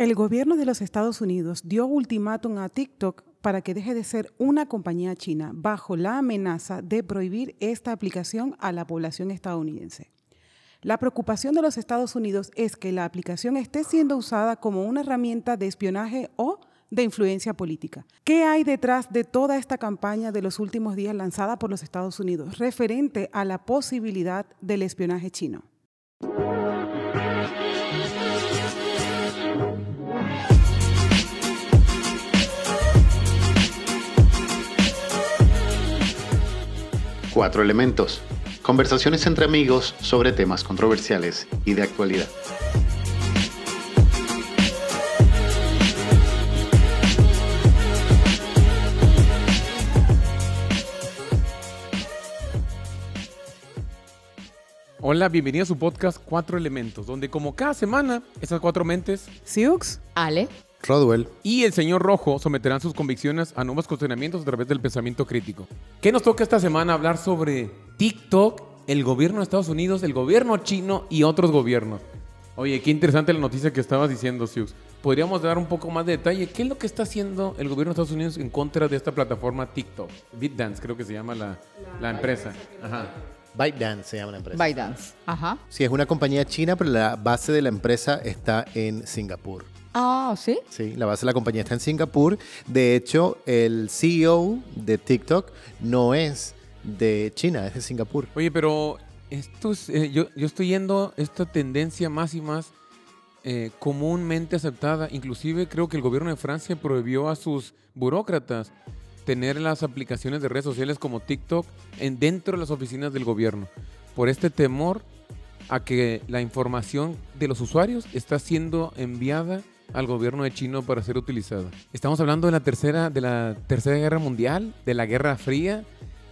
El gobierno de los Estados Unidos dio ultimátum a TikTok para que deje de ser una compañía china bajo la amenaza de prohibir esta aplicación a la población estadounidense. La preocupación de los Estados Unidos es que la aplicación esté siendo usada como una herramienta de espionaje o de influencia política. ¿Qué hay detrás de toda esta campaña de los últimos días lanzada por los Estados Unidos referente a la posibilidad del espionaje chino? Cuatro elementos. Conversaciones entre amigos sobre temas controversiales y de actualidad. Hola, bienvenido a su podcast Cuatro Elementos, donde como cada semana, esas cuatro mentes, Siux, Ale. Rodwell. y el señor Rojo someterán sus convicciones a nuevos cuestionamientos a través del pensamiento crítico. ¿Qué nos toca esta semana hablar sobre TikTok, el gobierno de Estados Unidos, el gobierno chino y otros gobiernos? Oye, qué interesante la noticia que estabas diciendo, Siux. ¿Podríamos dar un poco más de detalle? ¿Qué es lo que está haciendo el gobierno de Estados Unidos en contra de esta plataforma TikTok? BitDance creo que se llama la, la empresa. Ajá. ByteDance se llama la empresa. ByteDance. Ajá. Sí, es una compañía china, pero la base de la empresa está en Singapur. Ah, ¿sí? Sí, la base de la compañía está en Singapur. De hecho, el CEO de TikTok no es de China, es de Singapur. Oye, pero esto es, eh, yo, yo estoy yendo esta tendencia más y más eh, comúnmente aceptada. Inclusive creo que el gobierno de Francia prohibió a sus burócratas tener las aplicaciones de redes sociales como TikTok en dentro de las oficinas del gobierno. Por este temor a que la información de los usuarios está siendo enviada al gobierno de China para ser utilizada. Estamos hablando de la tercera, de la tercera guerra mundial, de la guerra fría,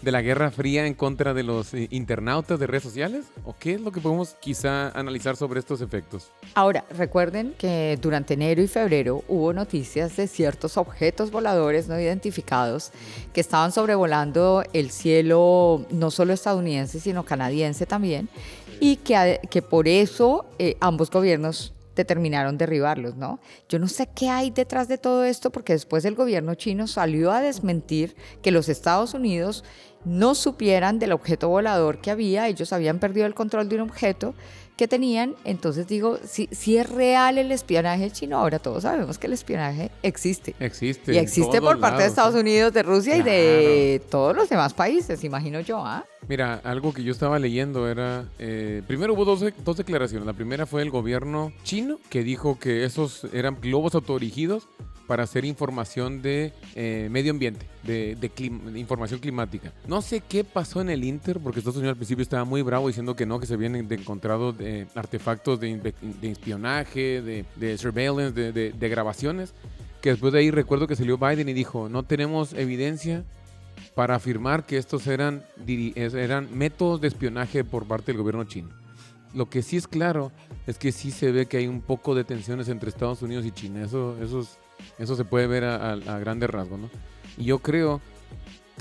de la guerra fría en contra de los eh, internautas de redes sociales? ¿O qué es lo que podemos quizá analizar sobre estos efectos? Ahora, recuerden que durante enero y febrero hubo noticias de ciertos objetos voladores no identificados que estaban sobrevolando el cielo no solo estadounidense, sino canadiense también, y que, que por eso eh, ambos gobiernos determinaron derribarlos, ¿no? Yo no sé qué hay detrás de todo esto, porque después el gobierno chino salió a desmentir que los Estados Unidos no supieran del objeto volador que había, ellos habían perdido el control de un objeto que tenían, entonces digo, si, si es real el espionaje chino, ahora todos sabemos que el espionaje existe. Existe. Y existe por parte de lados, Estados ¿eh? Unidos, de Rusia y de todos los demás países, imagino yo, ¿ah? Mira, algo que yo estaba leyendo era, eh, primero hubo dos, dos declaraciones. La primera fue el gobierno chino que dijo que esos eran globos autodirigidos para hacer información de eh, medio ambiente, de, información climática. No sé qué pasó en el Inter, porque Estados Unidos al principio estaba muy bravo diciendo que no, que se habían encontrado eh, artefactos de, espionaje, de, surveillance, de, grabaciones. Que después de ahí recuerdo que salió Biden y dijo, no tenemos evidencia para afirmar que estos eran, eran métodos de espionaje por parte del gobierno chino. Lo que sí es claro es que sí se ve que hay un poco de tensiones entre Estados Unidos y China. Eso, eso, es- eso se puede ver a, a- a grandes rasgos, ¿no? Y yo creo,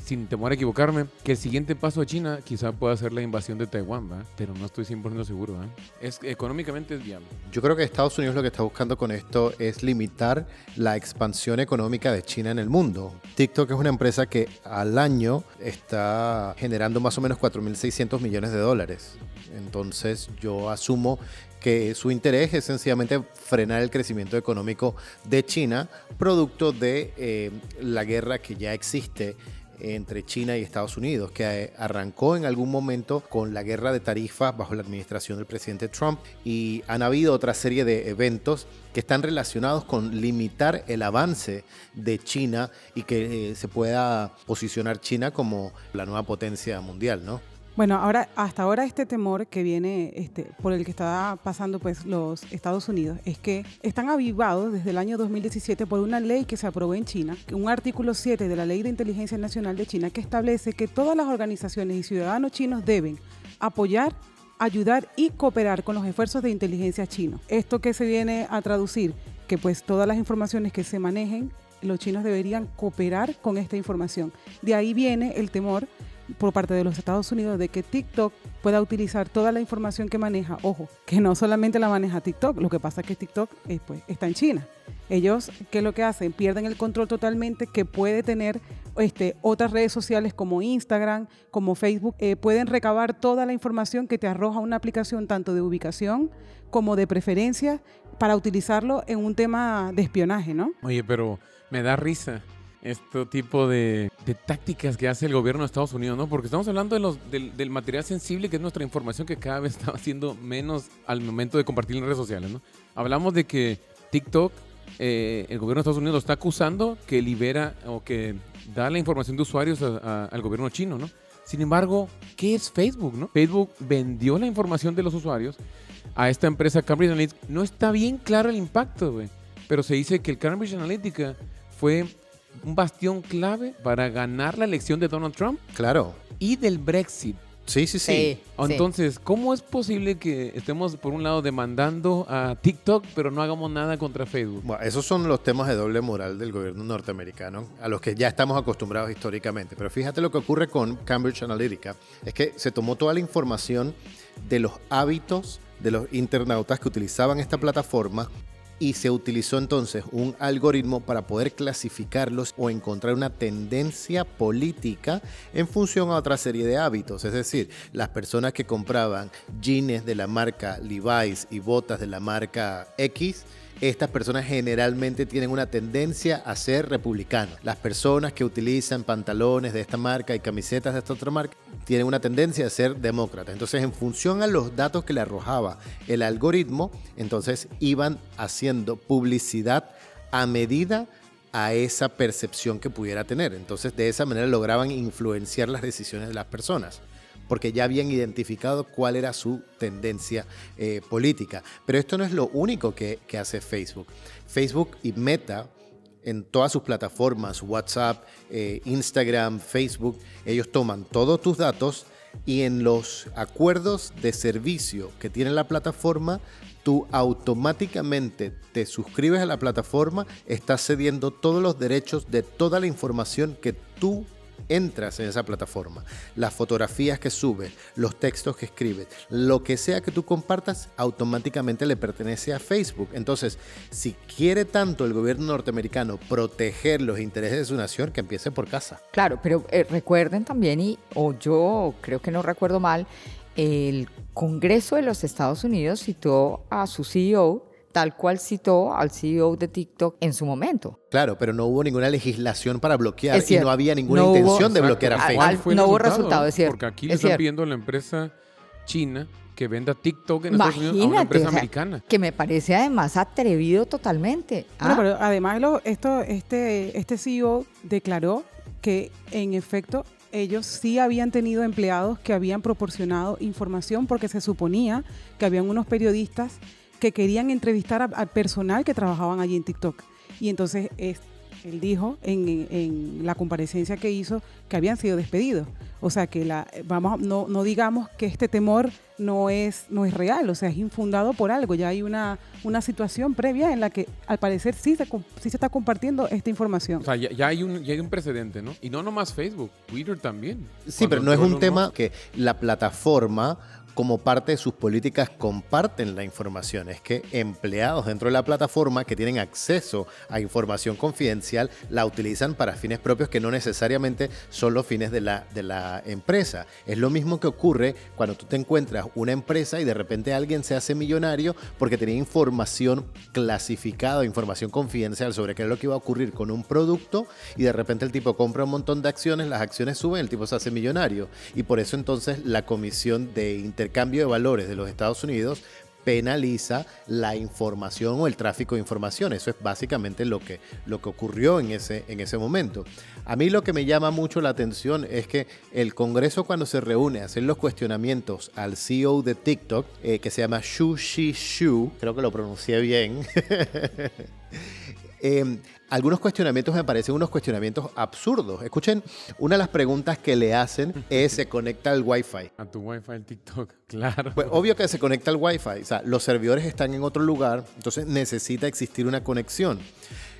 sin temor a equivocarme, que el siguiente paso de China quizá pueda ser la invasión de Taiwán, ¿va? Pero no estoy 100% seguro, ¿va? Es, económicamente es viable. Yo creo que Estados Unidos lo que está buscando con esto es limitar la expansión económica de China en el mundo. TikTok es una empresa que al año está generando más o menos 4.600 millones de dólares. Entonces yo asumo que su interés es sencillamente frenar el crecimiento económico de China, producto de eh, la guerra que ya existe entre China y Estados Unidos, que eh, arrancó en algún momento con la guerra de tarifas bajo la administración del presidente Trump y han habido otra serie de eventos que están relacionados con limitar el avance de China y que eh, se pueda posicionar China como la nueva potencia mundial, ¿no? Bueno, ahora hasta ahora este temor que viene este, por el que está pasando pues los Estados Unidos es que están avivados desde el año 2017 por una ley que se aprobó en China, un artículo 7 de la Ley de Inteligencia Nacional de China que establece que todas las organizaciones y ciudadanos chinos deben apoyar ayudar y cooperar con los esfuerzos de inteligencia chinos. Esto que se viene a traducir, que pues todas las informaciones que se manejen, los chinos deberían cooperar con esta información. De ahí viene el temor por parte de los Estados Unidos de que TikTok pueda utilizar toda la información que maneja. Ojo, que no solamente la maneja TikTok, lo que pasa es que TikTok eh, pues, está en China. Ellos, ¿qué es lo que hacen? Pierden el control totalmente que puede tener este, otras redes sociales como Instagram, como Facebook. Eh, pueden recabar toda la información que te arroja una aplicación tanto de ubicación como de preferencia para utilizarlo en un tema de espionaje, ¿no? Oye, pero me da risa este tipo de, tácticas que hace el gobierno de Estados Unidos, ¿no? Porque estamos hablando de los, del, material sensible, que es nuestra información que cada vez está haciendo menos al momento de compartir en redes sociales, ¿no? Hablamos de que TikTok, eh, el gobierno de Estados Unidos lo está acusando que libera o que da la información de usuarios a, al gobierno chino, ¿no? Sin embargo, ¿qué es Facebook, no? Facebook vendió la información de los usuarios a esta empresa Cambridge Analytica. No está bien claro el impacto, güey. Pero se dice que el Cambridge Analytica fue un bastión clave para ganar la elección de Donald Trump. Claro. Y del Brexit. Sí, sí, sí. Entonces, sí. ¿cómo es posible que estemos, por un lado, demandando a TikTok, pero no hagamos nada contra Facebook? Bueno, esos son los temas de doble moral del gobierno norteamericano, a los que ya estamos acostumbrados históricamente. Pero fíjate lo que ocurre con Cambridge Analytica. Es que se tomó toda la información de los hábitos de los internautas que utilizaban esta plataforma y se utilizó entonces un algoritmo para poder clasificarlos o encontrar una tendencia política en función a otra serie de hábitos. Es decir, las personas que compraban jeans de la marca Levi's y botas de la marca X, estas personas generalmente tienen una tendencia a ser republicanos. Las personas que utilizan pantalones de esta marca y camisetas de esta otra marca tienen una tendencia a ser demócratas. Entonces, en función a los datos que le arrojaba el algoritmo, entonces iban haciendo publicidad a medida a esa percepción que pudiera tener. Entonces, de esa manera lograban influenciar las decisiones de las personas porque ya habían identificado cuál era su tendencia eh, política. Pero esto no es lo único que, hace Facebook. Facebook y Meta en todas sus plataformas, WhatsApp, eh, Instagram, Facebook, ellos toman todos tus datos y en los acuerdos de servicio que tiene la plataforma, tú automáticamente te suscribes a la plataforma, estás cediendo todos los derechos de toda la información que tú entras en esa plataforma, las fotografías que subes, los textos que escribes, lo que sea que tú compartas, automáticamente le pertenece a Facebook. Entonces, si quiere tanto el gobierno norteamericano proteger los intereses de su nación, que empiece por casa. Claro, pero eh, recuerden también, y o yo creo que no recuerdo mal, el Congreso de los Estados Unidos citó a su CEO tal cual citó al CEO de TikTok en su momento. Claro, pero no hubo ninguna legislación para bloquear y no había ninguna no intención hubo, de bloquear a Facebook. Al, no hubo resultado, es cierto. Porque aquí le están pidiendo a la empresa china que venda TikTok en Estados Unidos a una empresa o sea, americana. Que me parece además atrevido totalmente. Bueno, ¿Ah? pero además lo, esto, este, este CEO declaró que en efecto ellos sí habían tenido empleados que habían proporcionado información porque se suponía que habían unos periodistas que querían entrevistar al personal que trabajaban allí en TikTok. Y entonces es, él dijo en, en, la comparecencia que hizo que habían sido despedidos. O sea que la, vamos, no, no digamos que este temor no es, no es real, o sea, es infundado por algo. Ya hay una, una situación previa en la que al parecer sí se, sí se está compartiendo esta información. O sea, ya, ya, hay un, ya hay un precedente, ¿no? Y no nomás Facebook, Twitter también. Sí, pero no es un tema que la plataforma como parte de sus políticas comparten la información. Es que empleados dentro de la plataforma que tienen acceso a información confidencial la utilizan para fines propios que no necesariamente son los fines de la, de la empresa. Es lo mismo que ocurre cuando tú te encuentras una empresa y de repente alguien se hace millonario porque tenía información clasificada, información confidencial sobre qué es lo que iba a ocurrir con un producto y de repente el tipo compra un montón de acciones, las acciones suben, el tipo se hace millonario. Y por eso entonces la comisión de intercambio cambio de valores de los Estados Unidos penaliza la información o el tráfico de información. Eso es básicamente lo que, lo que ocurrió en ese, en ese momento. A mí lo que me llama mucho la atención es que el Congreso cuando se reúne a hacer los cuestionamientos al CEO de TikTok, eh, que se llama Shu Shi Shu, creo que lo pronuncié bien, eh, algunos cuestionamientos me parecen unos cuestionamientos absurdos. Escuchen, una de las preguntas que le hacen es, ¿se conecta al Wi-Fi? A tu Wi-Fi el TikTok, claro. Pues obvio que se conecta al Wi-Fi. O sea, los servidores están en otro lugar, entonces necesita existir una conexión.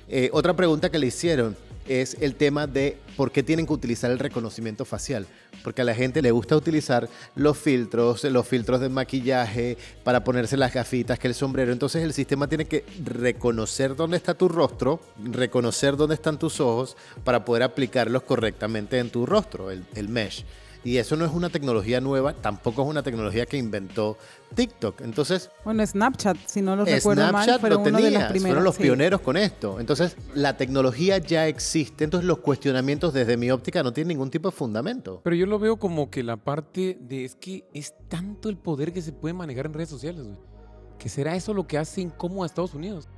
Eh, otra pregunta que le hicieron, es el tema de por qué tienen que utilizar el reconocimiento facial. Porque a la gente le gusta utilizar los filtros, los filtros de maquillaje para ponerse las gafitas, que el sombrero. Entonces el sistema tiene que reconocer dónde está tu rostro, reconocer dónde están tus ojos para poder aplicarlos correctamente en tu rostro, el, el mesh. Y eso no es una tecnología nueva, tampoco es una tecnología que inventó TikTok. Entonces, Bueno, Snapchat, si no lo recuerdo mal, Snapchat fueron lo uno de los primeros. fueron los sí. pioneros con esto. Entonces, la tecnología ya existe, entonces los cuestionamientos desde mi óptica no tienen ningún tipo de fundamento. Pero yo lo veo como que la parte de es que es tanto el poder que se puede manejar en redes sociales, güey. Que será eso lo que hace incómodo a Estados Unidos.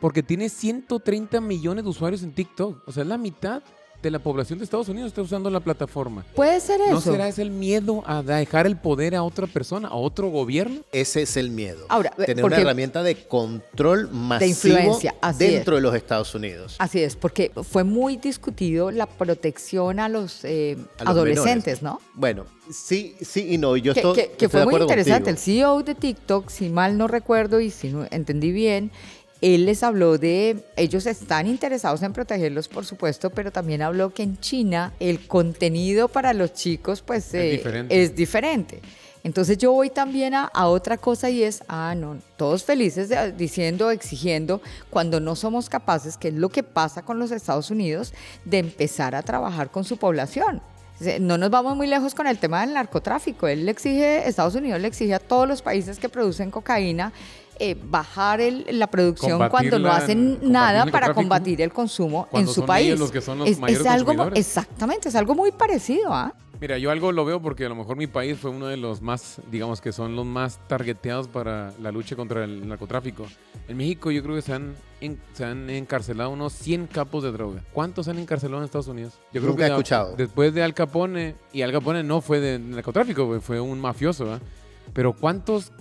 Porque tiene 130 millones de usuarios en TikTok. O sea, la mitad de la población de Estados Unidos está usando la plataforma. Puede ser eso. ¿No será ese el miedo a dejar el poder a otra persona, a otro gobierno? Ese es el miedo. Ahora, tener una herramienta de control masivo influencia, así dentro de los Estados Unidos. Así es, porque fue muy discutido la protección a los, eh, A los adolescentes, menores. ¿no? Bueno, sí, sí y no. Yo que, estoy, que- que estoy fue de muy interesante. El. CEO de TikTok, si mal no recuerdo y si no entendí bien, él les habló de, ellos están interesados en protegerlos, por supuesto, pero también habló que en China el contenido para los chicos pues eh, diferente. es diferente. Entonces yo voy también a, a otra cosa y es, ah, no, todos felices de- diciendo, exigiendo, cuando no somos capaces, que es lo que pasa con los Estados Unidos, de empezar a trabajar con su población. No nos vamos muy lejos con el tema del narcotráfico. Él le exige, Estados Unidos le exige a todos los países que producen cocaína eh, bajar el- la producción cuando no hacen nada para combatir el consumo en su son país. ellos los que son los es, mayores es algo, exactamente, es algo muy parecido, ¿ah? Mira, yo algo lo veo porque a lo mejor mi país fue uno de los más, digamos que son los más targeteados para la lucha contra el narcotráfico. En México yo creo que se han, en- se han encarcelado unos 100 capos de droga. ¿Cuántos han encarcelado en Estados Unidos? Yo creo Nunca que he ya- escuchado. Después de Al Capone, y Al Capone no fue de narcotráfico, fue un mafioso, ¿verdad? Pero ¿cuántos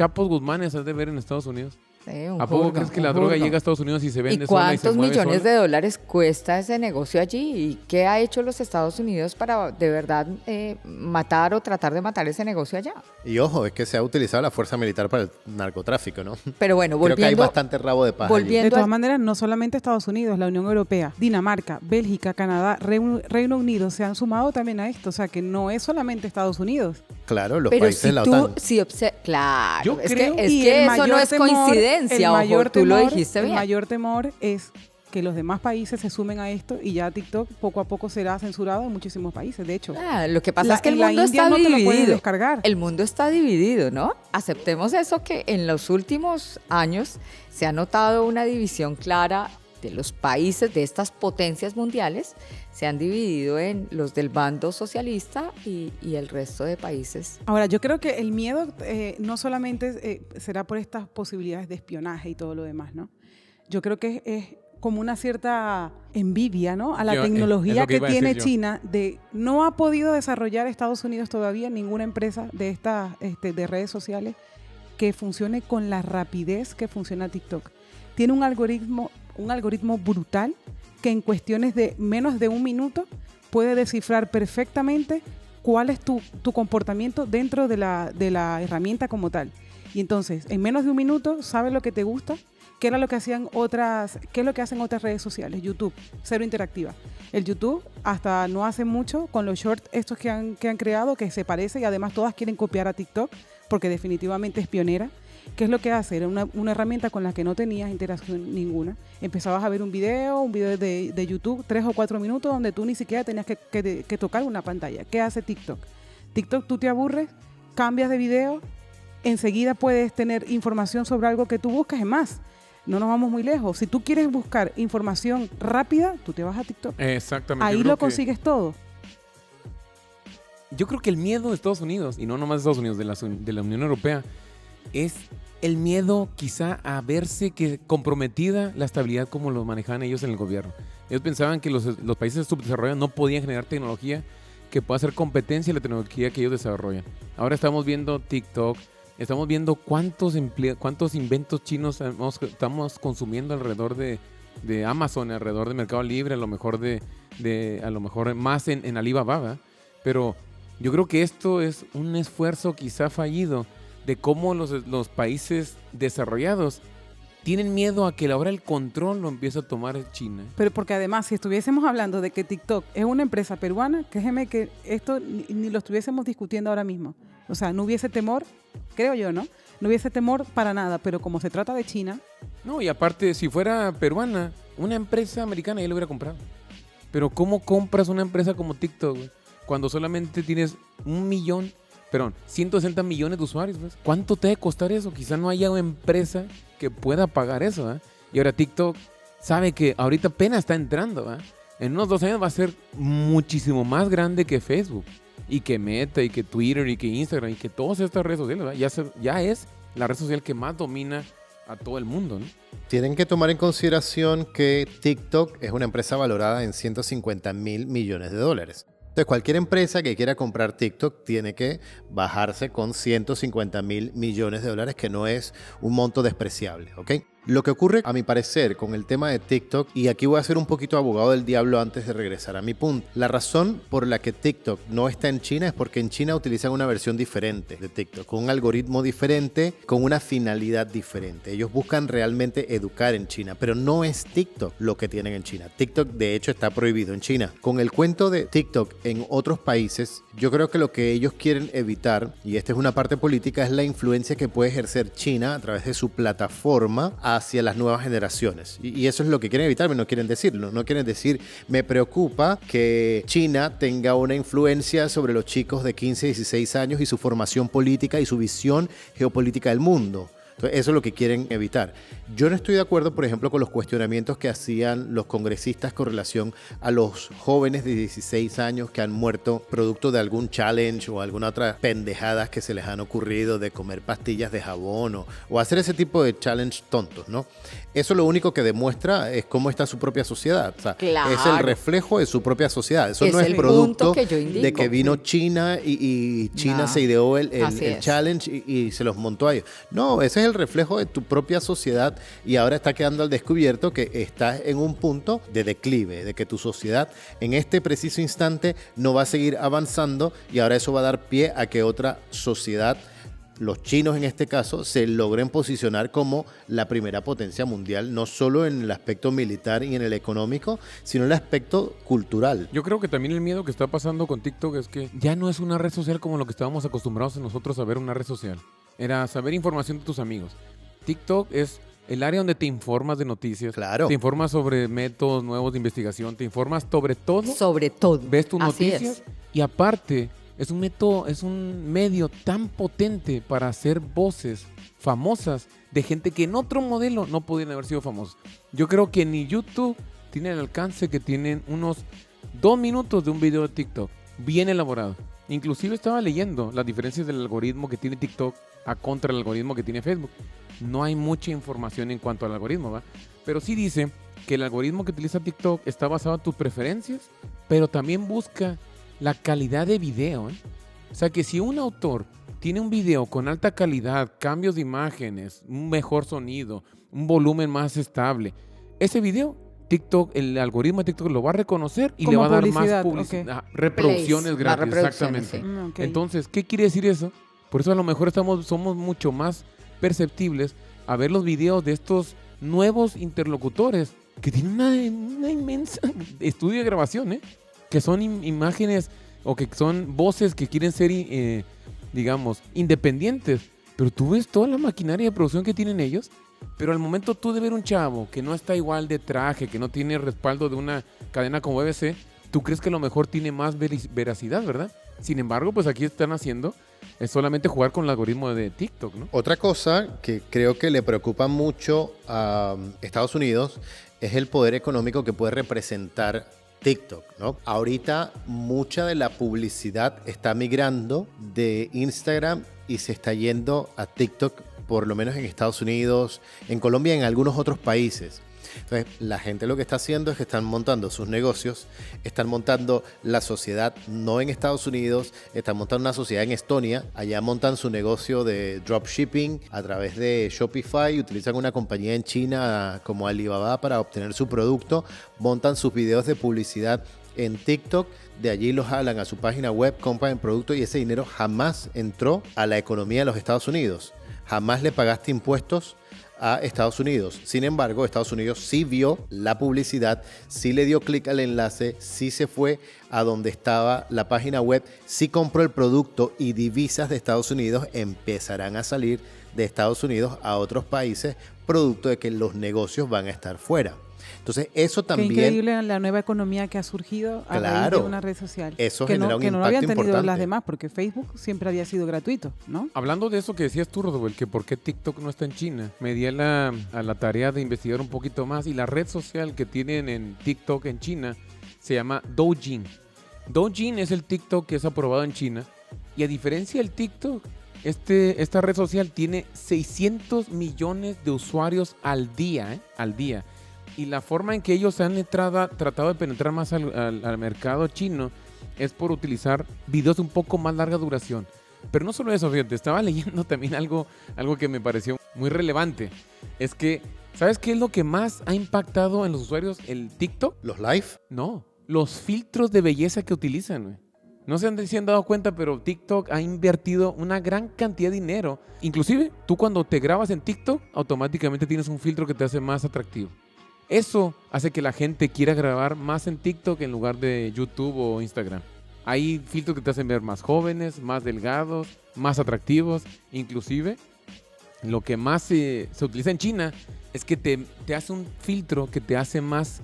chapos Guzmanes has de ver en Estados Unidos? Sí, un ¿A poco crees que la droga llega a Estados Unidos y se ¿Y vende sola y se cuántos mueve millones sola? de dólares cuesta ese negocio allí? ¿Y qué ha hecho los Estados Unidos para de verdad eh, matar o tratar de matar ese negocio allá? Y ojo, es que se ha utilizado la fuerza militar para el narcotráfico, ¿no? Pero bueno, Creo que hay volviendo, bastante rabo de paja. allí. volviendo De todas al- maneras, no solamente Estados Unidos, la Unión Europea, Dinamarca, Bélgica, Canadá, Reino, Reino Unido se han sumado también a esto. O sea, que no es solamente Estados Unidos. Claro, los pero países si de la tú, OTAN. si claro, Yo es creo- que, es que el eso no mayor es temor- coincidencia, el ojo, mayor tú lo temor- dijiste El bien. mayor temor es que los demás países se sumen a esto y ya TikTok poco a poco será censurado en muchísimos países, de hecho. Ah, lo que pasa La- es que el mundo India está no dividido. descargar. El mundo está dividido, ¿no? Aceptemos eso que en los últimos años se ha notado una división clara de los países, de estas potencias mundiales, se han dividido en los del bando socialista y, y el resto de países. Ahora, yo creo que el miedo eh, no solamente eh, será por estas posibilidades de espionaje y todo lo demás, ¿no? Yo creo que es, es como una cierta envidia, ¿no? A la Yo, eh, es tecnología lo que tiene. China de no ha podido desarrollar Estados Unidos todavía ninguna empresa de estas este, de redes sociales que funcione con la rapidez que funciona TikTok. Tiene un algoritmo, un algoritmo brutal que en cuestiones de menos de un minuto puede descifrar perfectamente cuál es tu, tu comportamiento dentro de la, de la herramienta como tal. Y entonces, en menos de un minuto, sabe lo que te gusta, qué era lo que hacían otras, qué es lo que hacen otras redes sociales, YouTube, cero interactiva. El YouTube, hasta no hace mucho, con los shorts estos que han, que han creado, que se parece y además todas quieren copiar a TikTok, porque definitivamente es pionera. ¿Qué es lo que hace? Era una, una herramienta con la que no tenías interacción ninguna. Empezabas a ver un video, un video de, de YouTube, tres o cuatro minutos, donde tú ni siquiera tenías que, que- que tocar una pantalla. ¿Qué hace TikTok? TikTok, tú te aburres, cambias de video, enseguida puedes tener información sobre algo que tú buscas. Es más, no nos vamos muy lejos. Si tú quieres buscar información rápida, tú te vas a TikTok. Exactamente. Ahí lo que- consigues todo. Yo creo que el miedo de Estados Unidos, y no nomás de Estados Unidos, de la, de la Unión Europea, es el miedo quizá a verse que comprometida la estabilidad como lo manejaban ellos en el gobierno. Ellos pensaban que los, los países subdesarrollados no podían generar tecnología que pueda hacer competencia a la tecnología que ellos desarrollan. Ahora estamos viendo TikTok, estamos viendo cuántos, cuántos inventos chinos estamos consumiendo alrededor de, de Amazon, alrededor de Mercado Libre, a lo mejor de, de- a lo mejor más en, Alibaba, pero yo creo que esto es un esfuerzo quizá fallido de cómo los, los países desarrollados tienen miedo a que ahora el control lo empiece a tomar China. Pero porque además, si estuviésemos hablando de que TikTok es una empresa peruana, créeme que esto ni, ni lo estuviésemos discutiendo ahora mismo. O sea, no hubiese temor, creo yo, ¿no? No hubiese temor para nada, pero como se trata de China, No, y aparte, si fuera peruana, una empresa americana ya lo hubiera comprado. Pero ¿cómo compras una empresa como TikTok, güey? Cuando solamente tienes un millón, perdón, 160 millones de usuarios, pues? ¿Cuánto te debe costar eso? Quizá no haya una empresa que pueda pagar eso, ¿eh? Y ahora TikTok sabe que ahorita apenas está entrando, ¿eh? En unos dos años va a ser muchísimo más grande que Facebook, y que Meta, y que Twitter, y que Instagram, y que todas estas redes sociales. Ya, ya es la red social que más domina a todo el mundo. Tienen que tomar en consideración que TikTok es una empresa valorada en 150 mil millones de dólares. Entonces, cualquier empresa que quiera comprar TikTok tiene que bajarse con 150 mil millones de dólares, que no es un monto despreciable, ¿ok? Lo que ocurre, a mi parecer, con el tema de TikTok, y aquí voy a ser un poquito abogado del diablo antes de regresar a mi punto. La razón por la que TikTok no está en China es porque en China utilizan una versión diferente de TikTok, con un algoritmo diferente, con una finalidad diferente. Ellos buscan realmente educar en China, pero no es TikTok lo que tienen en China. TikTok, de hecho, está prohibido en China. Con el cuento de TikTok en otros países, yo creo que lo que ellos quieren evitar, y esta es una parte política, es la influencia que puede ejercer China a través de su plataforma hacia las nuevas generaciones. Y, eso es lo que quieren evitar, pero no quieren decirlo. No quieren decir, me preocupa que China tenga una influencia sobre los chicos de 15, 16 años y su formación política y su visión geopolítica del mundo. Entonces, eso es lo que quieren evitar. Yo no estoy de acuerdo, por ejemplo, con los cuestionamientos que hacían los congresistas con relación a los jóvenes de 16 años que han muerto producto de algún challenge o alguna otra pendejadas que se les han ocurrido de comer pastillas de jabón o, o hacer ese tipo de challenge tontos, ¿no? Eso lo único que demuestra es cómo está su propia sociedad. O sea, es el Claro. reflejo de su propia sociedad. Eso Es no es el producto que yo de que vino China y, y China No. se ideó el, el- el challenge y, y se los montó a ellos. No, ese es el reflejo de tu propia sociedad y ahora está quedando al descubierto que estás en un punto de declive, de que tu sociedad en este preciso instante no va a seguir avanzando y ahora eso va a dar pie a que otra sociedad los chinos en este caso se logren posicionar como la primera potencia mundial, no solo en el aspecto militar y en el económico, sino en el aspecto cultural. Yo creo que también el miedo que está pasando con TikTok es que ya no es una red social como lo que estábamos acostumbrados nosotros a ver una red social. Era saber información de tus amigos. TikTok es el área donde te informas de noticias. Claro. Te informas sobre métodos nuevos de investigación. Te informas sobre todo. Sobre todo. ves tus Así noticias. es. Y aparte, es un método, es un medio tan potente para hacer voces famosas de gente que en otro modelo no podrían haber sido famosos. Yo creo que ni YouTube tiene el alcance que tienen unos dos minutos de un video de TikTok bien elaborado. Inclusive estaba leyendo las diferencias del algoritmo que tiene TikTok a contra el algoritmo que tiene Facebook. No hay mucha información en cuanto al algoritmo, ¿va? Pero sí dice que el algoritmo que utiliza TikTok está basado en tus preferencias, pero también busca la calidad de video. ¿eh? O sea que si un autor tiene un video con alta calidad, cambios de imágenes, un mejor sonido, un volumen más estable, ese video, TikTok, el algoritmo de TikTok lo va a reconocer y le va a dar más publicidad, ok. ah, reproducciones más gratis, reproducciones, exactamente. sí. Mm, ok. Entonces, ¿qué quiere decir eso? Por eso a lo mejor estamos, somos mucho más perceptibles a ver los videos de estos nuevos interlocutores que tienen una, una inmensa estudio de grabación, ¿eh? que son im- imágenes o que son voces que quieren ser, eh, digamos, independientes. Pero tú ves toda la maquinaria de producción que tienen ellos, pero al momento tú de ver un chavo que no está igual de traje, que no tiene respaldo de una cadena como BBC, tú crees que a lo mejor tiene más veracidad, ¿verdad? Sin embargo, pues aquí están haciendo es solamente jugar con el algoritmo de TikTok, ¿no? Otra cosa que creo que le preocupa mucho a um, Estados Unidos es el poder económico que puede representar TikTok, ¿no? Ahorita mucha de la publicidad está migrando de Instagram y se está yendo a TikTok, por lo menos en Estados Unidos, en Colombia y en algunos otros países. Entonces, la gente lo que está haciendo es que están montando sus negocios, están montando la sociedad no en Estados Unidos, están montando una sociedad en Estonia, allá montan su negocio de dropshipping a través de Shopify, utilizan una compañía en China como Alibaba para obtener su producto, montan sus videos de publicidad en TikTok, de allí los jalan a su página web, compran el producto y ese dinero jamás entró a la economía de los Estados Unidos. Jamás le pagaste impuestos a Estados Unidos. Sin embargo, Estados Unidos sí vio la publicidad, sí le dio clic al enlace, sí se fue a donde estaba la página web, sí compró el producto y divisas de Estados Unidos empezarán a salir de Estados Unidos a otros países producto de que los negocios van a estar fuera. Entonces, eso también... Qué increíble la nueva economía que ha surgido a raíz de una red social. Eso que genera no, un que no lo habían tenido importante. las demás, porque Facebook siempre había sido gratuito, ¿no? Hablando de eso que decías tú, Rodolfo, que por qué TikTok no está en China, me di a la, a la tarea de investigar un poquito más y la red social que tienen en TikTok en China se llama Douyin. Douyin es el TikTok que es aprobado en China y a diferencia del TikTok, este, esta red social tiene 600 millones de usuarios al día, ¿eh? al día. Y la forma en que ellos han entrado, tratado de penetrar más al, al- al mercado chino es por utilizar videos de un poco más larga duración. Pero no solo eso, fíjate, estaba leyendo también algo, algo que me pareció muy relevante. Es que, ¿sabes qué es lo que más ha impactado en los usuarios? ¿El TikTok? Los live, No, los filtros de belleza que utilizan. güey. No se han, se han dado cuenta, pero TikTok ha invertido una gran cantidad de dinero. Inclusive, tú cuando te grabas en TikTok, automáticamente tienes un filtro que te hace más atractivo. Eso hace que la gente quiera grabar más en TikTok en lugar de YouTube o Instagram. Hay filtros que te hacen ver más jóvenes, más delgados, más atractivos. Inclusive, lo que más se, se utiliza en China es que te, te hace un filtro que te hace más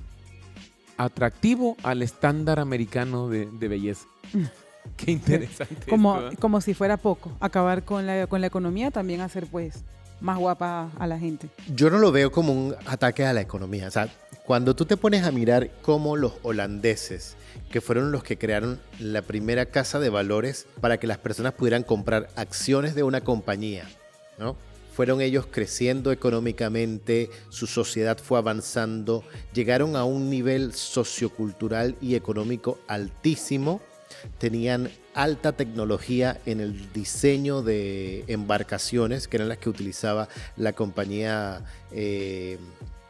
atractivo al estándar americano de, de belleza. Qué interesante. Como, esto, ¿eh? como si fuera poco. Acabar con la, con la economía, también hacer pues más guapa a la gente. yo no lo veo como un ataque a la economía. O sea, cuando tú te pones a mirar cómo los holandeses, que fueron los que crearon la primera casa de valores para que las personas pudieran comprar acciones de una compañía, ¿no? Fueron ellos creciendo económicamente, su sociedad fue avanzando, llegaron a un nivel sociocultural y económico altísimo, tenían alta tecnología en el diseño de embarcaciones, que eran las que utilizaba la compañía eh,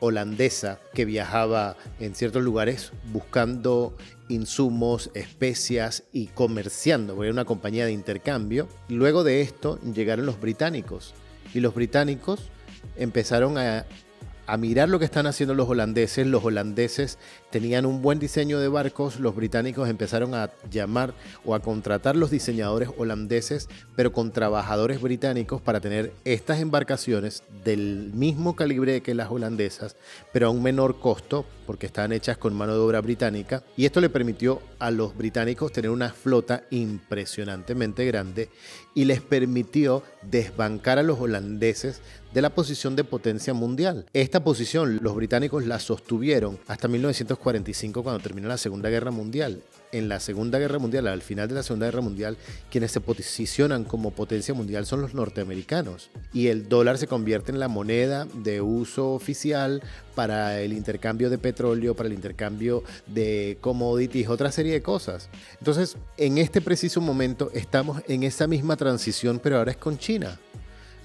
holandesa que viajaba en ciertos lugares buscando insumos, especias y comerciando, porque era una compañía de intercambio. Luego de esto llegaron los británicos y los británicos empezaron a, a mirar lo que están haciendo los holandeses. Los holandeses tenían un buen diseño de barcos, los británicos empezaron a llamar o a contratar los diseñadores holandeses, pero con trabajadores británicos para tener estas embarcaciones del mismo calibre que las holandesas, pero a un menor costo, porque estaban hechas con mano de obra británica. Y esto le permitió a los británicos tener una flota impresionantemente grande y les permitió desbancar a los holandeses de la posición de potencia mundial. Esta posición los británicos la sostuvieron hasta 1945 cuando terminó la Segunda Guerra Mundial. En la Segunda Guerra Mundial, al final de la Segunda Guerra Mundial, quienes se posicionan como potencia mundial son los norteamericanos. Y el dólar se convierte en la moneda de uso oficial para el intercambio de petróleo, para el intercambio de commodities, otra serie de cosas. Entonces, en este preciso momento estamos en esa misma transición, pero ahora es con China.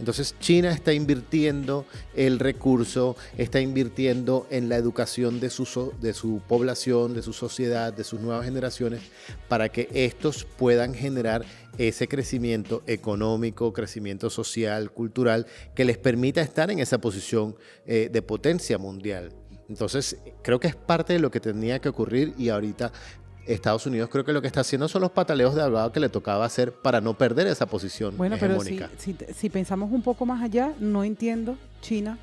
Entonces China está invirtiendo el recurso, está invirtiendo en la educación de su, de su población, de su sociedad, de sus nuevas generaciones, para que estos puedan generar ese crecimiento económico, crecimiento social, cultural, que les permita estar en esa posición eh, de potencia mundial. Entonces creo que es parte de lo que tenía que ocurrir y ahorita Estados Unidos creo que lo que está haciendo son los pataleos de abogado que le tocaba hacer para no perder esa posición Bueno, pero si, si, si pensamos un poco más allá, no entiendo China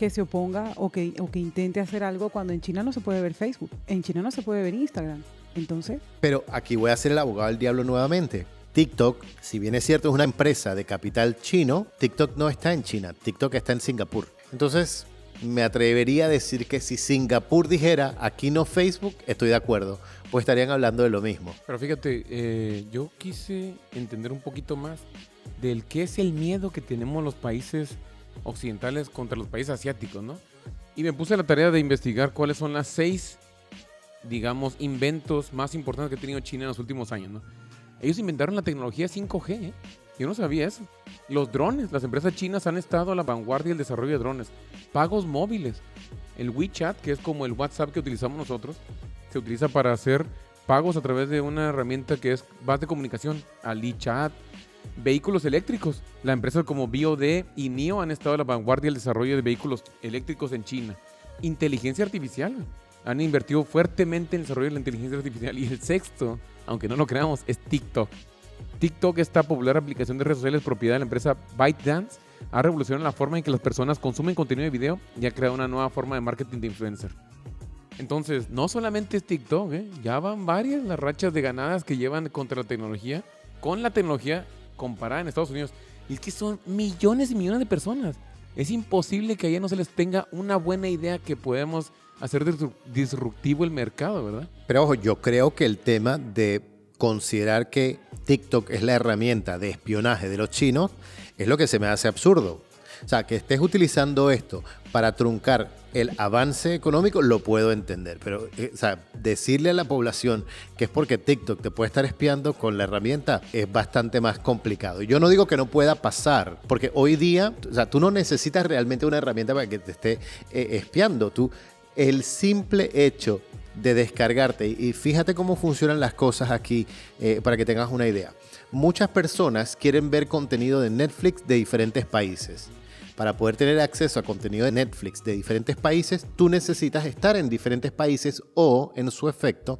que se oponga o que, o que intente hacer algo cuando en China no se puede ver Facebook, en China no se puede ver Instagram. Entonces, Pero aquí voy a ser el abogado del diablo nuevamente. TikTok, si bien es cierto, es una empresa de capital chino, TikTok no está en China, TikTok está en Singapur. Entonces, me atrevería a decir que si Singapur dijera aquí no Facebook, estoy de acuerdo, pues estarían hablando de lo mismo. Pero fíjate, eh, yo quise entender un poquito más del qué es el miedo que tenemos los países occidentales contra los países asiáticos, ¿no? Y me puse la tarea de investigar cuáles son las seis, digamos, inventos más importantes que ha tenido China en los últimos años, ¿no? Ellos inventaron la tecnología 5G, ¿eh? Yo no sabía eso. Los drones, las empresas chinas han estado a la vanguardia del desarrollo de drones. Pagos móviles. El WeChat, que es como el WhatsApp que utilizamos nosotros, se utiliza para hacer pagos a través de una herramienta que es base de comunicación, Ali Chat. vehículos eléctricos. Las empresas como BioD y NIO han estado a la vanguardia del desarrollo de vehículos eléctricos en China. Inteligencia artificial. Han invertido fuertemente en el desarrollo de la inteligencia artificial. Y el sexto, aunque no lo creamos, es TikTok. TikTok, esta popular aplicación de redes sociales propiedad de la empresa ByteDance, ha revolucionado la forma en que las personas consumen contenido de video y ha creado una nueva forma de marketing de influencer. Entonces, no solamente es TikTok, ¿eh? ya van varias las rachas de ganadas que llevan contra la tecnología, con la tecnología comparada en Estados Unidos. Y es que son millones y millones de personas. Es imposible que allá no se les tenga una buena idea que podemos hacer disruptivo el mercado, ¿verdad? Pero ojo, yo creo que el tema de considerar que TikTok es la herramienta de espionaje de los chinos es lo que se me hace absurdo. O sea, que estés utilizando esto para truncar el avance económico, lo puedo entender. Pero, eh, decirle a la población que es porque TikTok te puede estar espiando con la herramienta es bastante más complicado. Yo no digo que no pueda pasar, porque hoy día, o sea, tú no necesitas realmente una herramienta para que te esté eh, espiando. Tú, el simple hecho de descargarte, y fíjate cómo funcionan las cosas aquí eh, para que tengas una idea. Muchas personas quieren ver contenido de Netflix de diferentes países para poder tener acceso a contenido de Netflix de diferentes países, tú necesitas estar en diferentes países o, en su efecto,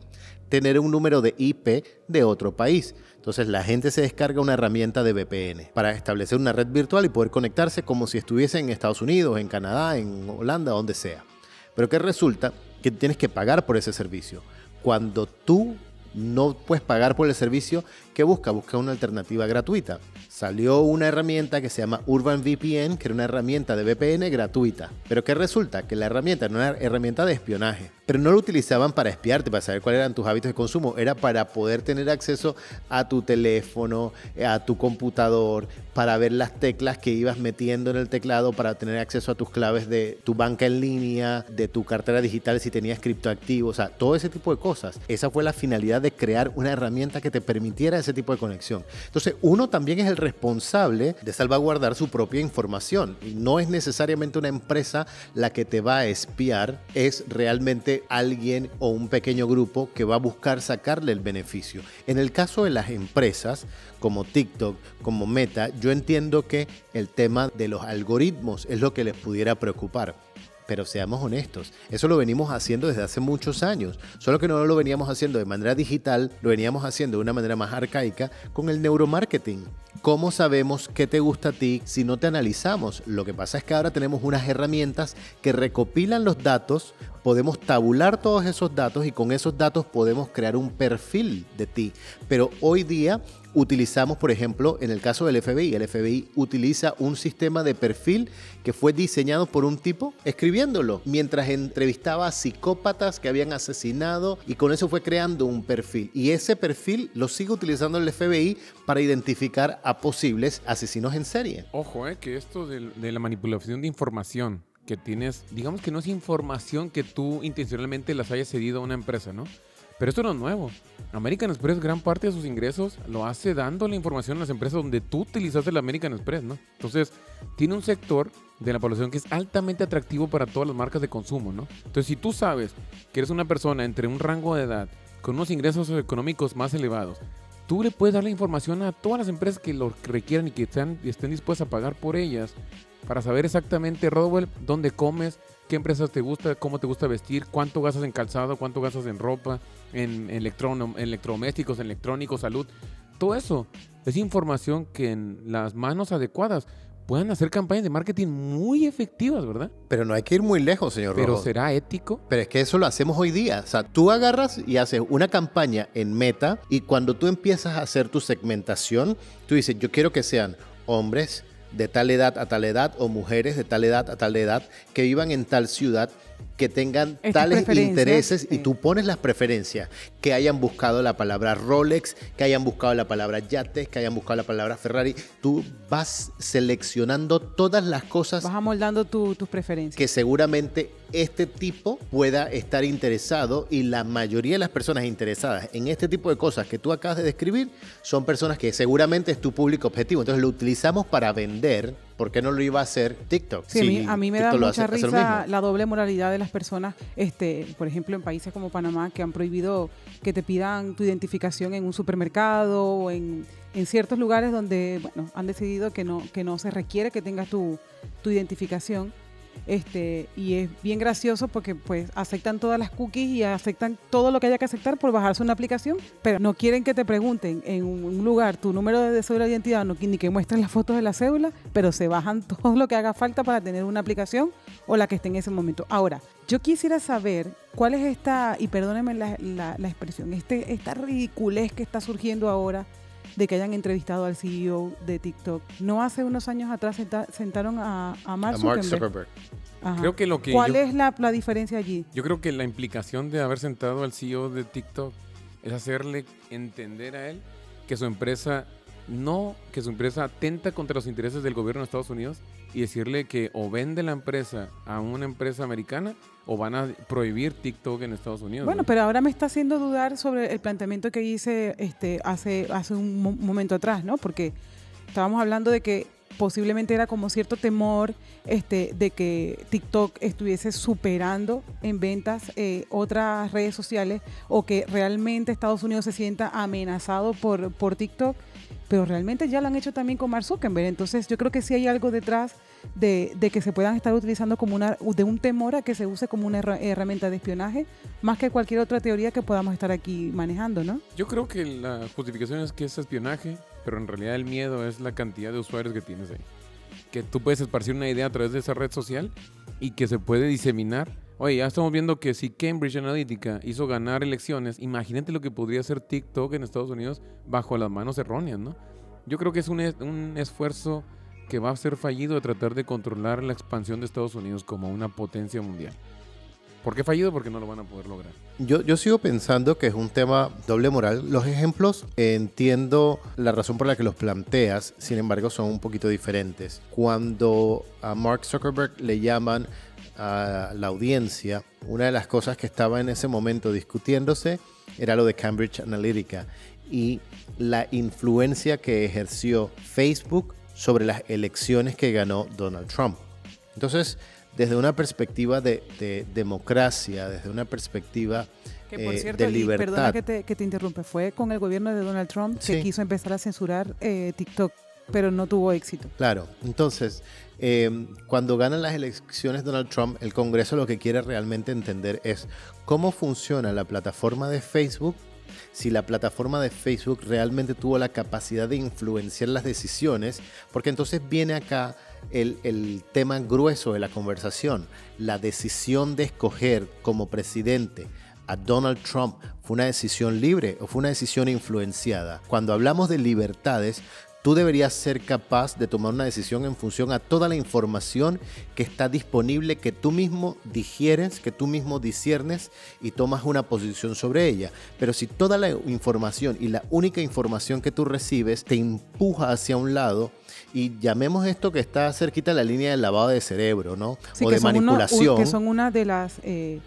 tener un número de IP de otro país. Entonces la gente se descarga una herramienta de VPN para establecer una red virtual y poder conectarse como si estuviese en Estados Unidos, en Canadá, en Holanda, donde sea. Pero que resulta que tienes que pagar por ese servicio. Cuando tú no puedes pagar por el servicio, ¿qué busca? Busca una alternativa gratuita salió una herramienta que se llama Urban VPN, que era una herramienta de VPN gratuita. Pero ¿qué resulta? Que la herramienta era una herramienta de espionaje. Pero no lo utilizaban para espiarte, para saber cuáles eran tus hábitos de consumo. Era para poder tener acceso a tu teléfono, a tu computador, para ver las teclas que ibas metiendo en el teclado, para tener acceso a tus claves de tu banca en línea, de tu cartera digital si tenías criptoactivos, o sea, todo ese tipo de cosas. Esa fue la finalidad de crear una herramienta que te permitiera tipo de conexión. Entonces, uno también es el responsable de salvaguardar su propia información. Y no es necesariamente una empresa la que te va a espiar, es realmente alguien o un pequeño grupo que va a buscar sacarle el beneficio. En el caso de las empresas, como TikTok, como Meta, yo entiendo que el tema de los algoritmos es lo que les pudiera preocupar. Pero seamos honestos, eso lo venimos haciendo desde hace muchos años, solo que no lo veníamos haciendo de manera digital, lo veníamos haciendo de una manera más arcaica con el neuromarketing. ¿Cómo sabemos qué te gusta a ti si no te analizamos? Lo que pasa es que ahora tenemos unas herramientas que recopilan los datos, podemos tabular todos esos datos y con esos datos podemos crear un perfil de ti. Pero hoy día utilizamos, por ejemplo, en el caso del FBI, el FBI utiliza un sistema de perfil que fue diseñado por un tipo escribiéndolo mientras entrevistaba a psicópatas que habían asesinado y con eso fue creando un perfil. Y ese perfil lo sigue utilizando el FBI para identificar a posibles asesinos en serie. Ojo, eh, que esto de, de la manipulación de información que tienes, digamos que no es información que tú intencionalmente las hayas cedido a una empresa, ¿no? Pero esto no es nuevo. American Express gran parte de sus ingresos lo hace dando la información a las empresas donde tú utilizaste el American Express, ¿no? Entonces, tiene un sector de la población que es altamente atractivo para todas las marcas de consumo, ¿no? Entonces, si tú sabes que eres una persona entre un rango de edad con unos ingresos económicos más elevados, tú le puedes dar la información a todas las empresas que lo requieran y que estén, estén dispuestas a pagar por ellas para saber exactamente, Rodwell, dónde comes, qué empresas te gusta, cómo te gusta vestir, cuánto gastas en calzado, cuánto gastas en ropa, en electrodomésticos, electrónicos, salud. Todo eso es información que en las manos adecuadas puedan hacer campañas de marketing muy efectivas, ¿verdad? Pero no hay que ir muy lejos, señor Pero ¿será ético? Pero es que eso lo hacemos hoy día. O sea, tú agarras y haces una campaña en meta y cuando tú empiezas a hacer tu segmentación, tú dices, yo quiero que sean hombres, de tal edad a tal edad o mujeres de tal edad a tal edad que vivan en tal ciudad que tengan tales intereses y tú pones las preferencias, que hayan buscado la palabra Rolex, que hayan buscado la palabra yates, que hayan buscado la palabra Ferrari. Tú vas seleccionando todas las cosas. Vas amoldando tus preferencias. Que seguramente este tipo pueda estar interesado y la mayoría de las personas interesadas en este tipo de cosas que tú acabas de describir son personas que seguramente es tu público objetivo. Entonces lo utilizamos para vender ¿por qué no lo iba a hacer TikTok? Sí, a mí- a mí me da TikTok mucha hace- risa la doble moralidad de las personas, este, por ejemplo, en países como Panamá, que han prohibido que te pidan tu identificación en un supermercado o en, en ciertos lugares donde bueno, han decidido que no, que no se requiere que tengas tu, tu identificación. Este, y es bien gracioso porque pues aceptan todas las cookies y aceptan todo lo que haya que aceptar por bajarse una aplicación, pero no quieren que te pregunten en un lugar tu número de cédula de identidad, no, ni que muestres las fotos de la cédula, pero se bajan todo lo que haga falta para tener una aplicación o la que esté en ese momento. Ahora, yo quisiera saber cuál es esta, y perdónenme la, la- la expresión, este, esta ridiculez que está surgiendo ahora de que hayan entrevistado al CEO de TikTok. No hace unos años atrás senta- sentaron a, a Mark A Mark Zuckerberg. Zuckerberg. Ajá. Creo que lo que ¿Cuál yo- es la, la diferencia allí? Yo creo que la implicación de haber sentado al CEO de TikTok es hacerle entender a él que su empresa no, que su empresa atenta contra los intereses del gobierno de Estados Unidos y decirle que o vende la empresa a una empresa americana o van a prohibir TikTok en Estados Unidos. Bueno, ¿no? pero ahora me está haciendo dudar sobre el planteamiento que hice este, hace, hace un mo- momento atrás, ¿no? Porque estábamos hablando de que posiblemente era como cierto temor este, de que TikTok estuviese superando en ventas eh, otras redes sociales o que realmente Estados Unidos se sienta amenazado por, por TikTok, pero realmente ya lo han hecho también con Mark Zuckerberg. Entonces yo creo que sí hay algo detrás de, que se puedan estar utilizando como una, de un temor a que se use como una herra- herramienta de espionaje, más que cualquier otra teoría que podamos estar aquí manejando, ¿no? Yo creo que la justificación es que es espionaje, pero en realidad el miedo es la cantidad de usuarios que tienes ahí. Que tú puedes esparcir una idea a través de esa red social y que se puede diseminar. Oye, ya estamos viendo que si Cambridge Analytica hizo ganar elecciones, imagínate lo que podría hacer TikTok en Estados Unidos bajo las manos erróneas, ¿no? Yo creo que es un, es- un esfuerzo que va a ser fallido de tratar de controlar la expansión de Estados Unidos como una potencia mundial. ¿Por qué fallido? Porque no lo van a poder lograr. Yo, yo sigo pensando que es un tema doble moral. Los ejemplos entiendo la razón por la que los planteas, sin embargo son un poquito diferentes. Cuando a Mark Zuckerberg le llaman a la audiencia, una de las cosas que estaba en ese momento discutiéndose era lo de Cambridge Analytica y la influencia que ejerció Facebook sobre las elecciones que ganó Donald Trump. Entonces, desde una perspectiva de, de democracia, desde una perspectiva Que por eh, de y perdona libertad, que te, que te interrumpe, fue con el gobierno de Donald Trump que Sí. quiso empezar a censurar eh, TikTok, pero no tuvo éxito. Claro, entonces, eh, cuando ganan las elecciones Donald Trump, el Congreso lo que quiere realmente entender es cómo funciona la plataforma de Facebook, si la plataforma de Facebook realmente tuvo la capacidad de influenciar las decisiones, porque entonces viene acá el, el tema grueso de la conversación, la decisión de escoger como presidente a Donald Trump fue una decisión libre o fue una decisión influenciada. Cuando hablamos de libertades, tú deberías ser capaz de tomar una decisión en función a toda la información que está disponible, que tú mismo digieres, que tú mismo disiernes y tomas una posición sobre ella. Pero si toda la información y la única información que tú recibes te empuja hacia un lado, y llamemos esto que está cerquita de la línea del lavado de cerebro, ¿no? Sí, o que de manipulación. que son una de las eh,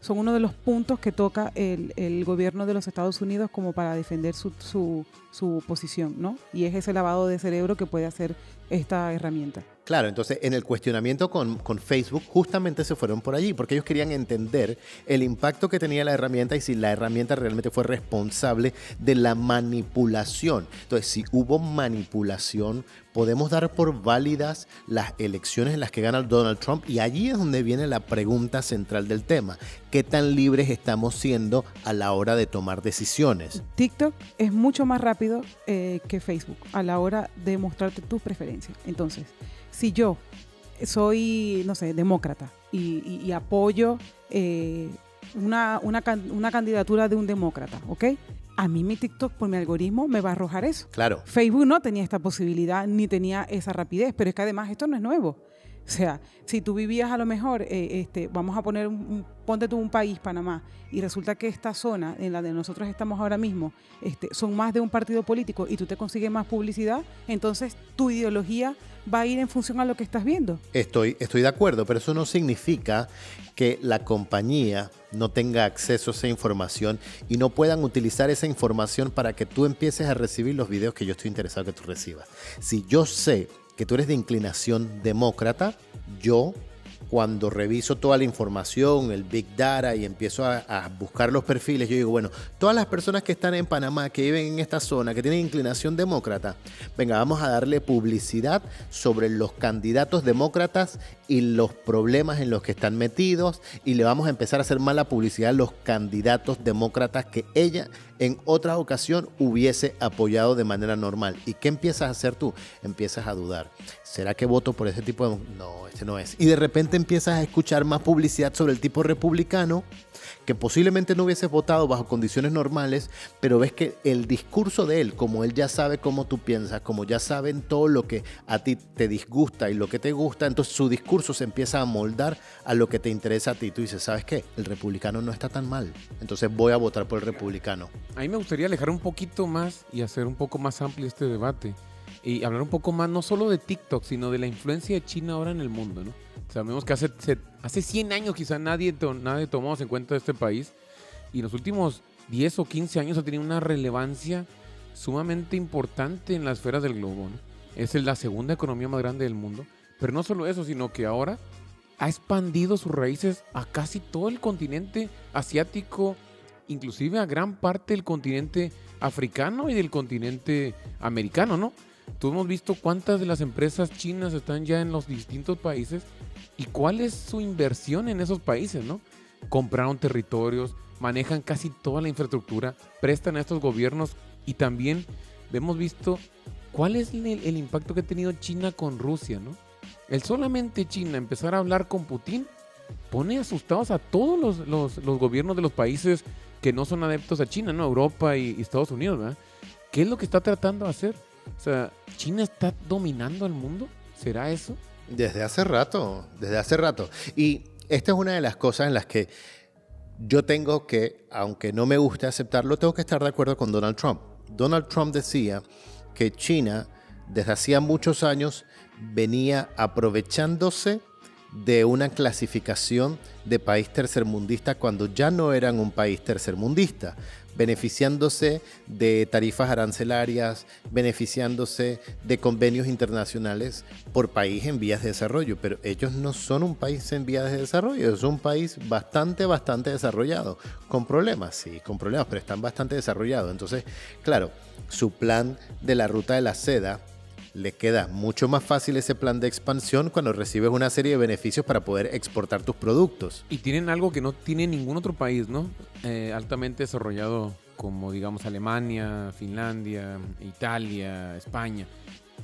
son uno de los puntos que toca el, el gobierno de los Estados Unidos como para defender su, su, su posición, ¿no? Y es ese lavado de cerebro que puede hacer esta herramienta. Claro, entonces en el cuestionamiento con, con Facebook justamente se fueron por allí, porque ellos querían entender el impacto que tenía la herramienta y si la herramienta realmente fue responsable de la manipulación. Entonces, si hubo manipulación, podemos dar por válidas las elecciones en las que gana Donald Trump y allí es donde viene la pregunta central del tema. ¿Qué tan libres estamos siendo a la hora de tomar decisiones? TikTok es mucho más rápido eh, que Facebook a la hora de mostrarte tus preferencias. Entonces, si yo soy, no sé, demócrata y, y- y apoyo eh, una, una, una candidatura de un demócrata, ¿ok? A mí mi TikTok por mi algoritmo me va a arrojar eso. Claro, Facebook no tenía esta posibilidad ni tenía esa rapidez, pero es que además esto no es nuevo. O sea, si tú vivías a lo mejor, eh, este, vamos a poner, un, ponte tú un país, Panamá, y resulta que esta zona en la de nosotros estamos ahora mismo este, son más de un partido político y tú te consigues más publicidad, entonces tu ideología va a ir en función a lo que estás viendo. Estoy, estoy de acuerdo, pero eso no significa que la compañía no tenga acceso a esa información y no puedan utilizar esa información para que tú empieces a recibir los videos que yo estoy interesado que tú recibas. Si yo sé que tú eres de inclinación demócrata, yo cuando reviso toda la información, el Big Data y empiezo a, buscar los perfiles, yo digo, bueno, todas las personas que están en Panamá, que viven en esta zona, que tienen inclinación demócrata, venga, vamos a darle publicidad sobre los candidatos demócratas y los problemas en los que están metidos y le vamos a empezar a hacer mala publicidad a los candidatos demócratas que ella en otra ocasión hubiese apoyado de manera normal. ¿Y qué empiezas a hacer tú? Empiezas a dudar. ¿Será que voto por ese tipo de... No, este no es. Y de repente empiezas a escuchar más publicidad sobre el tipo republicano que posiblemente no hubieses votado bajo condiciones normales, pero ves que el discurso de él, como él ya sabe cómo tú piensas, como ya saben todo lo que a ti te disgusta y lo que te gusta, entonces su discurso se empieza a moldar a lo que te interesa a ti. Tú dices, ¿sabes qué? El republicano no está tan mal, entonces voy a votar por el republicano. A mí me gustaría alejar un poquito más y hacer un poco más amplio este debate y hablar un poco más no solo de TikTok, sino de la influencia de China ahora en el mundo, ¿no? Sabemos que hace, hace 100 años quizá nadie, nadie tomó en cuenta este país y en los últimos 10 o 15 años ha tenido una relevancia sumamente importante en las esferas del globo. ¿no? Es la segunda economía más grande del mundo. Pero no solo eso, sino que ahora ha expandido sus raíces a casi todo el continente asiático, inclusive a gran parte del continente africano y del continente americano, ¿no? Tú hemos visto cuántas de las empresas chinas están ya en los distintos países y cuál es su inversión en esos países, ¿no? Compraron territorios, manejan casi toda la infraestructura, prestan a estos gobiernos y también hemos visto cuál es el, el impacto que ha tenido China con Rusia, ¿no? El solamente China empezar a hablar con Putin pone asustados a todos los, los, los, gobiernos de los países que no son adeptos a China, ¿no? Europa y, y Estados Unidos, ¿verdad? ¿Qué es lo que está tratando de hacer? O sea, ¿China está dominando el mundo? ¿Será eso? Desde hace rato, desde hace rato. Y esta es una de las cosas en las que yo tengo que, aunque no me guste aceptarlo, tengo que estar de acuerdo con Donald Trump. Donald Trump decía que China desde hacía muchos años venía aprovechándose de una clasificación de país tercermundista cuando ya no eran un país tercermundista, beneficiándose de tarifas arancelarias, beneficiándose de convenios internacionales por país en vías de desarrollo, pero ellos no son un país en vías de desarrollo, es un país bastante, bastante desarrollado, con problemas, sí, con problemas, pero están bastante desarrollados. Entonces, claro, su plan de la ruta de la seda le queda mucho más fácil ese plan de expansión cuando recibes una serie de beneficios para poder exportar tus productos. Y tienen algo que no tiene ningún otro país, ¿no? Eh, altamente desarrollado como digamos Alemania, Finlandia, Italia, España.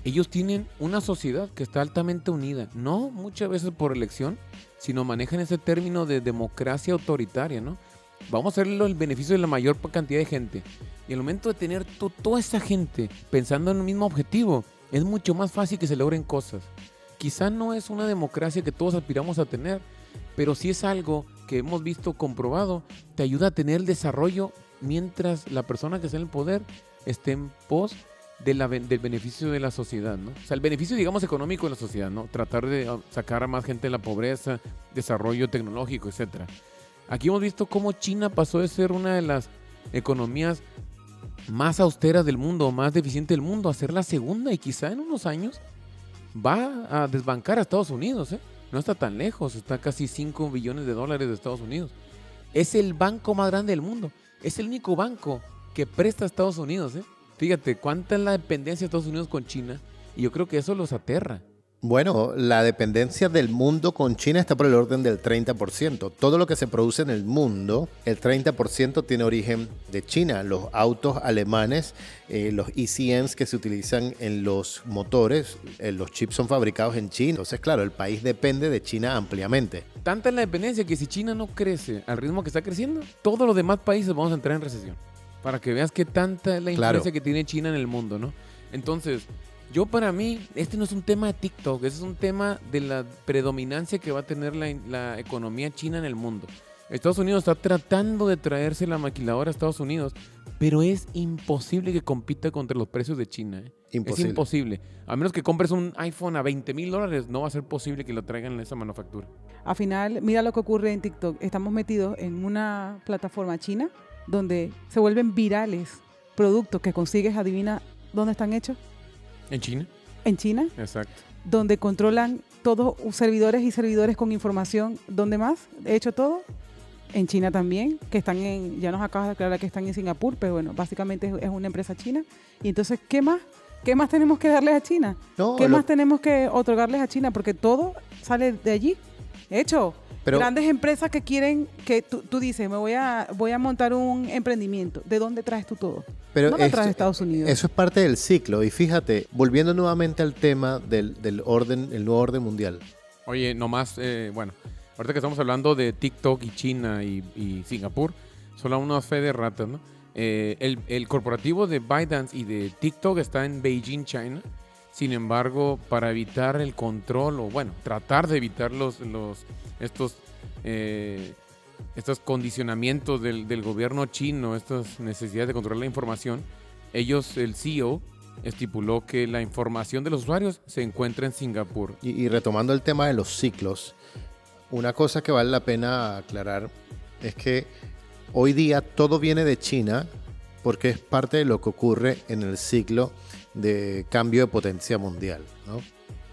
Ellos tienen una sociedad que está altamente unida, no muchas veces por elección, sino manejan ese término de democracia autoritaria, ¿no? Vamos a hacerlo el beneficio de la mayor cantidad de gente. Y el momento de tener toda esa gente pensando en un mismo objetivo, es mucho más fácil que se logren cosas. Quizá no es una democracia que todos aspiramos a tener, pero si es algo que hemos visto comprobado, te ayuda a tener el desarrollo mientras la persona que está en el poder esté en pos del beneficio de la sociedad, ¿no? O sea, el beneficio, digamos, económico de la sociedad, ¿no? Tratar de ah, sacar a más gente de la pobreza, desarrollo tecnológico, etc. Aquí hemos visto cómo China pasó de ser una de las economías más austera del mundo, más deficiente del mundo, a ser la segunda y quizá en unos años va a desbancar a Estados Unidos. ¿eh? No está tan lejos, está casi 5 billones de dólares de Estados Unidos. Es el banco más grande del mundo. Es el único banco que presta a Estados Unidos. ¿eh? Fíjate cuánta es la dependencia de Estados Unidos con China y yo creo que eso los aterra. Bueno, la dependencia del mundo con China está por el orden del 30%. Todo lo que se produce en el mundo, el 30% tiene origen de China. Los autos alemanes, eh, los ECMs que se utilizan en los motores, eh, los chips son fabricados en China. Entonces, claro, el país depende de China ampliamente. Tanta es la dependencia que si China no crece al ritmo que está creciendo, todos los demás países vamos a entrar en recesión. Para que veas qué tanta es la influencia claro. que tiene China en el mundo, ¿no? Entonces, yo para mí, este no es un tema de TikTok, este es un tema de la predominancia que va a tener la, la, economía china en el mundo. Estados Unidos está tratando de traerse la maquiladora a Estados Unidos, pero es imposible que compita contra los precios de China. ¿eh? Imposible. Es imposible. A menos que compres un iPhone a 20 mil dólares, no va a ser posible que lo traigan en esa manufactura. Al final, mira lo que ocurre en TikTok. Estamos metidos en una plataforma china donde se vuelven virales productos que consigues, adivina dónde están hechos. ¿En China? en China, Exacto. donde controlan todos servidores y servidores con información. ¿Dónde más? He hecho todo. En China también, que están en, ya nos acabas de aclarar que están en Singapur, pero bueno, básicamente es, es una empresa china. Y entonces, ¿qué más? ¿Qué más tenemos que darles a China? No, ¿Qué lo- más tenemos que otorgarles a China? Porque todo sale de allí. Hecho, Pero- grandes empresas que quieren, que tú, tú dices, me voy a, voy a montar un emprendimiento. ¿De dónde traes tú todo? Pero no lo esto- traes de Estados Unidos. Eso es parte del ciclo. Y fíjate, volviendo nuevamente al tema del, del orden, el nuevo orden mundial. Oye, nomás, eh, bueno, ahorita que estamos hablando de TikTok y China y, y Singapur, solo una fe de ratas, ¿no? Eh, el, el corporativo de ByteDance y de TikTok está en Beijing, China. Sin embargo, para evitar el control, o bueno, tratar de evitar los, los, estos, eh, estos condicionamientos del, del gobierno chino, estas necesidades de controlar la información, ellos, el CEO, estipuló que la información de los usuarios se encuentra en Singapur. Y, y retomando el tema de los ciclos, una cosa que vale la pena aclarar es que hoy día todo viene de China porque es parte de lo que ocurre en el ciclo de cambio de potencia mundial. ¿no?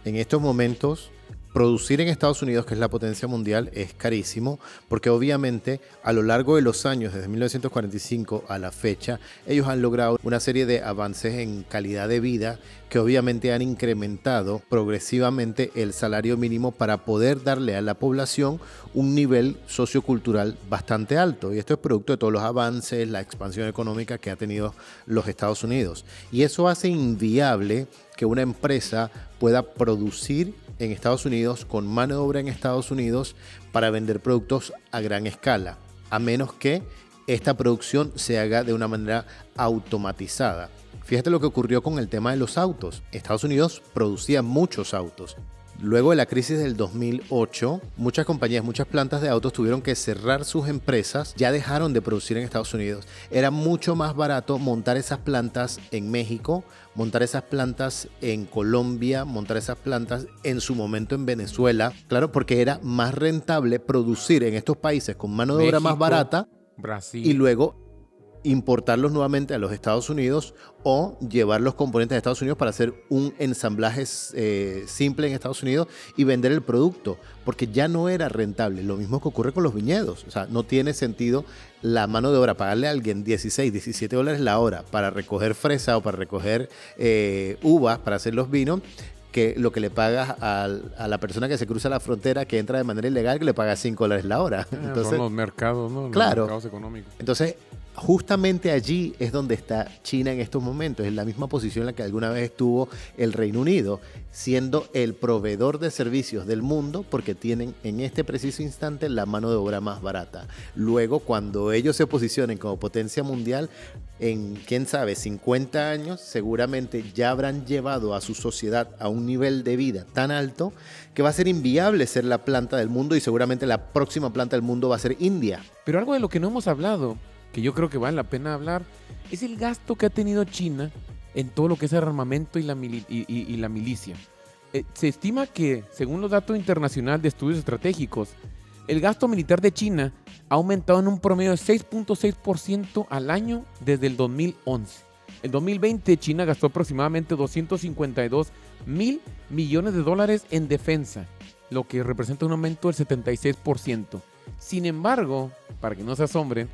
En estos momentos, producir en Estados Unidos, que es la potencia mundial, es carísimo porque obviamente a lo largo de los años, desde 1945 a la fecha, ellos han logrado una serie de avances en calidad de vida que obviamente han incrementado progresivamente el salario mínimo para poder darle a la población un nivel sociocultural bastante alto. Y esto es producto de todos los avances, la expansión económica que ha tenido los Estados Unidos. Y eso hace inviable que una empresa pueda producir en Estados Unidos con mano de obra en Estados Unidos para vender productos a gran escala, a menos que esta producción se haga de una manera automatizada. Fíjate lo que ocurrió con el tema de los autos. Estados Unidos producía muchos autos. Luego de la crisis del 2008, muchas compañías, muchas plantas de autos tuvieron que cerrar sus empresas, ya dejaron de producir en Estados Unidos. Era mucho más barato montar esas plantas en México, montar esas plantas en Colombia, montar esas plantas en su momento en Venezuela. Claro, porque era más rentable producir en estos países con mano de obra más barata Brasil. y luego importarlos nuevamente a los Estados Unidos o llevar los componentes de Estados Unidos para hacer un ensamblaje eh, simple en Estados Unidos y vender el producto, porque ya no era rentable. Lo mismo que ocurre con los viñedos. O sea, no tiene sentido la mano de obra, pagarle a alguien 16, 17 dólares la hora para recoger fresa o para recoger eh, uvas para hacer los vinos que lo que le pagas al- a, la persona que se cruza la frontera, que entra de manera ilegal, que le paga 5 dólares la hora. Ah, Entonces, son los mercados, ¿no? Los Claro. mercados económicos. entonces, justamente allí es donde está China en estos momentos, en la misma posición en la que alguna vez estuvo el Reino Unido, siendo el proveedor de servicios del mundo porque tienen en este preciso instante la mano de obra más barata. Luego, cuando ellos se posicionen como potencia mundial, en, quién sabe, 50 años, seguramente ya habrán llevado a su sociedad a un nivel de vida tan alto que va a ser inviable ser la planta del mundo y seguramente la próxima planta del mundo va a ser India. Pero algo de lo que no hemos hablado, que yo creo que vale la pena hablar, es el gasto que ha tenido China en todo lo que es el armamento y la, mili- y, la milicia. Eh, se estima que, según los datos internacionales de estudios estratégicos, el gasto militar de China ha aumentado en un promedio de 6.6% al año desde el 2011. En 2020 China gastó aproximadamente 252 mil millones de dólares en defensa, lo que representa un aumento del 76%. Sin embargo, para que no se asombren,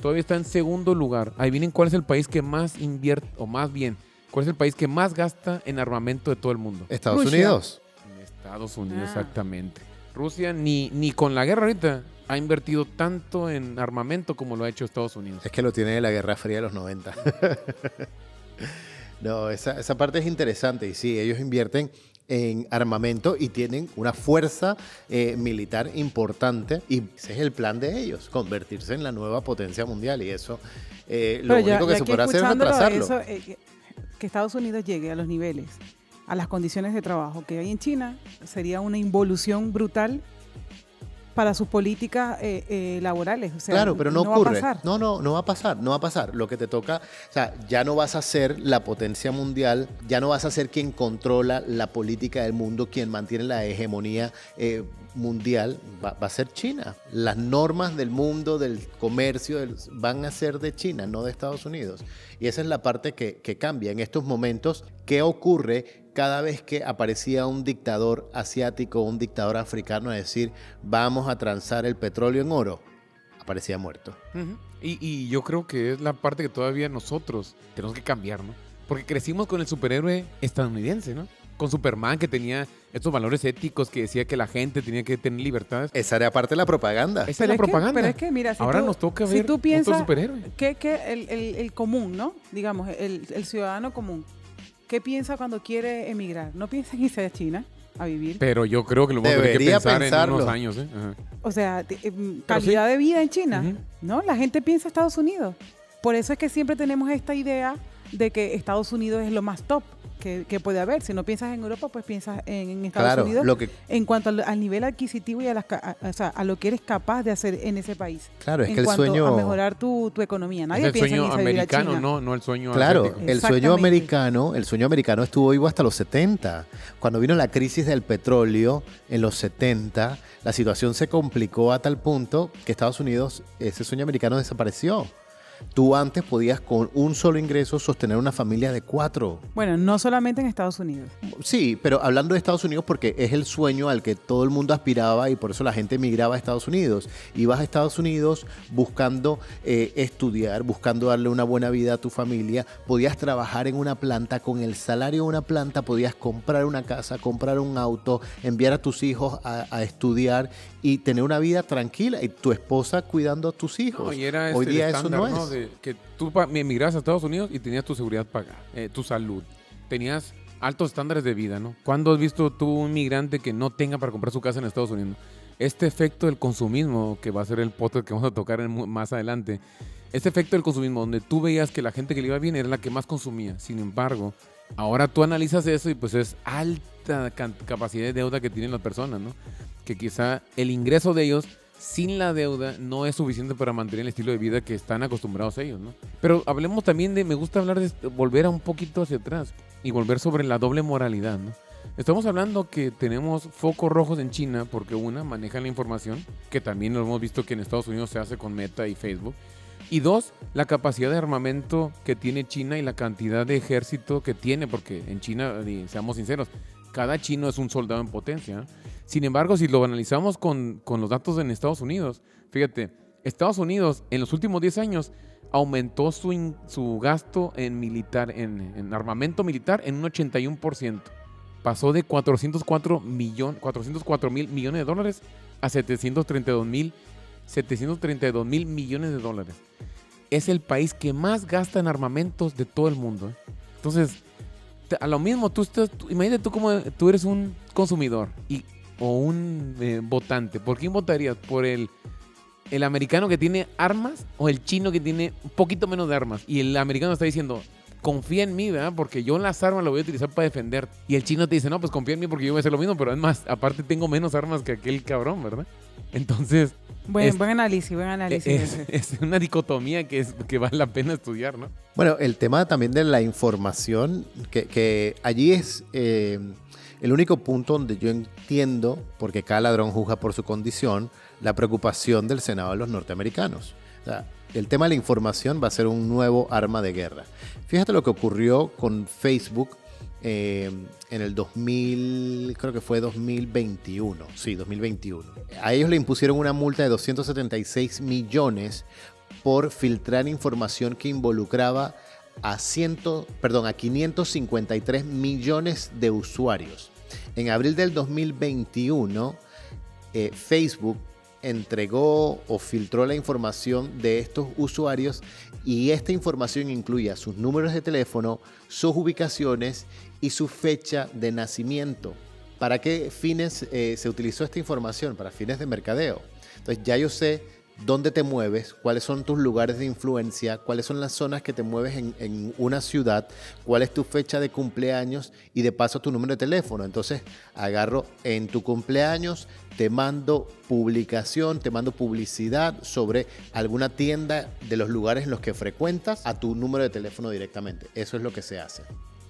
todavía está en segundo lugar. Adivinen cuál es el país que más invierte, o más bien, cuál es el país que más gasta en armamento de todo el mundo. Estados Rusia. Unidos. En Estados Unidos, Ah. exactamente. Rusia ni, ni con la guerra ahorita ha invertido tanto en armamento como lo ha hecho Estados Unidos. Es que lo tiene de la Guerra Fría de los 90. no, esa, esa parte es interesante y sí, ellos invierten en armamento y tienen una fuerza eh, militar importante y ese es el plan de ellos, convertirse en la nueva potencia mundial y eso eh, lo ya- único que se podrá hacer es retrasarlo. eso, eh, que Estados Unidos llegue a los niveles, a las condiciones de trabajo que hay en China, sería una involución brutal para sus políticas eh, eh, laborales. O sea, claro, pero no, va a ocurre. pasar. No, no, no va a pasar, no va a pasar. Lo que te toca, o sea, ya no vas a ser la potencia mundial, ya no vas a ser quien controla la política del mundo, quien mantiene la hegemonía eh, mundial, va, va a ser China. Las normas del mundo, del comercio, del- van a ser de China, no de Estados Unidos. Y esa es la parte que, que cambia. En estos momentos, ¿qué ocurre? Cada vez que aparecía un dictador asiático o un dictador africano a decir, vamos a transar el petróleo en oro, aparecía muerto. Y, y yo creo que es la parte que todavía nosotros tenemos que cambiar, ¿no? Porque crecimos con el superhéroe estadounidense, ¿no? Con Superman que tenía estos valores éticos que decía que la gente tenía que tener libertades. Esa era parte de la propaganda. Esa es Pero la que- propaganda. pero es que, mira, si Ahora tú- nos toca si ver tú otro piensas- superhéroe. ¿Qué, qué el, el- el común, ¿no? Digamos, el, el ciudadano común. ¿Qué piensa cuando quiere emigrar? No piensa en irse a China a vivir. Pero yo creo que lo vamos a tener que Debería pensar pensarlo. en unos años, ¿eh? Ajá. O sea, em, calidad sí. de vida en China. ¿no? La gente piensa Estados Unidos. Por eso es que siempre tenemos esta idea de que Estados Unidos es lo más top que, que puede haber. Si no piensas en Europa, pues piensas en, en Estados Claro, Unidos lo que, en cuanto al, al nivel adquisitivo y a, las a- o sea, a lo que eres capaz de hacer en ese país. claro, es en que el cuanto sueño... a mejorar tu, tu economía. Nadie es el piensa en sueño irse a vivir a americano, China. no, no el sueño Claro, el sueño americano, el sueño americano estuvo vivo hasta los 70. Cuando vino la crisis del petróleo en los 70, la situación se complicó a tal punto que Estados Unidos, ese sueño americano desapareció. Tú antes podías con un solo ingreso sostener una familia de cuatro. Bueno, no solamente en Estados Unidos. Sí, pero hablando de Estados Unidos porque es el sueño al que todo el mundo aspiraba y por eso la gente emigraba a Estados Unidos. Ibas a Estados Unidos buscando eh, estudiar, buscando darle una buena vida a tu familia. Podías trabajar en una planta, con el salario de una planta podías comprar una casa, comprar un auto, enviar a tus hijos a, a estudiar y tener una vida tranquila y tu esposa cuidando a tus hijos. No, y era Hoy este, día eso no es. De que tú emigras a Estados Unidos y tenías tu seguridad pagada, eh, tu salud, tenías altos estándares de vida, ¿no? ¿Cuándo has visto tú un migrante que no tenga para comprar su casa en Estados Unidos? Este efecto del consumismo, que va a ser el podcast que vamos a tocar en más adelante, este efecto del consumismo, donde tú veías que la gente que le iba bien era la que más consumía. Sin embargo, ahora tú analizas eso y pues es alta capacidad de deuda que tienen las personas, ¿no? Que quizá el ingreso de ellos sin la deuda no es suficiente para mantener el estilo de vida que están acostumbrados ellos, ¿no? Pero hablemos también de, me gusta hablar de volver a un poquito hacia atrás y volver sobre la doble moralidad, ¿no? Estamos hablando que tenemos focos rojos en China porque una, manejan la información, que también lo hemos visto que en Estados Unidos se hace con Meta y Facebook. Y dos, la capacidad de armamento que tiene China y la cantidad de ejército que tiene, porque en China, seamos sinceros, cada chino es un soldado en potencia. Sin embargo, si lo analizamos con, con los datos en Estados Unidos, fíjate, Estados Unidos en los últimos 10 años aumentó su, su gasto en militar, en, en armamento militar en un 81%. Pasó de 404 millón, 404 mil millones de dólares a 732 mil 732 mil millones de dólares. Es el país que más gasta en armamentos de todo el mundo. ¿eh? Entonces, a lo mismo, tú estás, imagínate tú como tú eres un consumidor y, o un eh, votante. ¿Por quién votarías? ¿Por el, el americano que tiene armas o el chino que tiene un poquito menos de armas? Y el americano está diciendo, confía en mí, ¿verdad? Porque yo las armas las voy a utilizar para defender. Y el chino te dice, no, pues confía en mí porque yo voy a hacer lo mismo, pero además, aparte tengo menos armas que aquel cabrón, ¿verdad? Entonces, Buen, Es- buen análisis, buen análisis. es, una dicotomía que, es, que vale la pena estudiar, ¿no? Bueno, el tema también de la información, que, que allí es eh, el único punto donde yo entiendo, porque cada ladrón juzga por su condición, la preocupación del Senado de los norteamericanos. O sea, el tema de la información va a ser un nuevo arma de guerra. Fíjate lo que ocurrió con Facebook eh, en el 2000, creo que fue 2021, sí, 2021. A ellos le impusieron una multa de 276 millones por filtrar información que involucraba a, 100, perdón, a 553 millones de usuarios. En abril del 2021, eh, Facebook entregó o filtró la información de estos usuarios y esta información incluía sus números de teléfono, sus ubicaciones y su fecha de nacimiento. ¿Para qué fines eh, se utilizó esta información? Para fines de mercadeo. Entonces ya yo sé dónde te mueves, cuáles son tus lugares de influencia, cuáles son las zonas que te mueves en, una ciudad, cuál es tu fecha de cumpleaños y de paso tu número de teléfono. Entonces agarro en tu cumpleaños, te mando publicación, te mando publicidad sobre alguna tienda de los lugares en los que frecuentas a tu número de teléfono directamente. Eso es lo que se hace.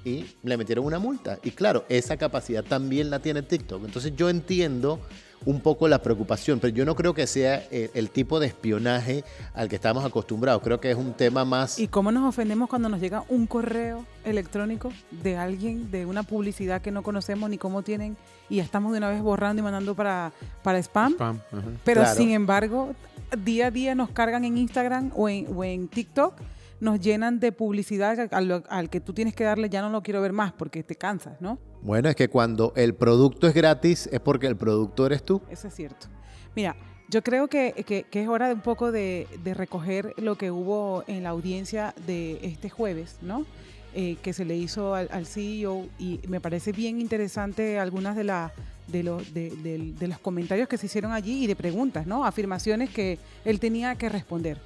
Y le metieron una multa. Y claro, esa capacidad también la tiene TikTok. Entonces yo entiendo un poco la preocupación, pero yo no creo que sea el, el tipo de espionaje al que estamos acostumbrados. Creo que es un tema más... ¿Y cómo nos ofendemos cuando nos llega un correo electrónico de alguien, de una publicidad que no conocemos ni cómo tienen, y ya estamos de una vez borrando y mandando para, para spam? Spam. Pero Claro. sin embargo, día a día nos cargan en Instagram o en, o en TikTok, nos llenan de publicidad al, al que tú tienes que darle, ya no lo quiero ver más porque te cansas, ¿no? Bueno, es que cuando el producto es gratis es porque el producto eres tú. Eso es cierto. Mira, yo creo que, que- es hora de un poco de, de recoger lo que hubo en la audiencia de este jueves, ¿no? Eh, que se le hizo al, al CEO y me parece bien interesante algunas de, la, de, de- de los comentarios que se hicieron allí y de preguntas, ¿no? Afirmaciones que él tenía que responder.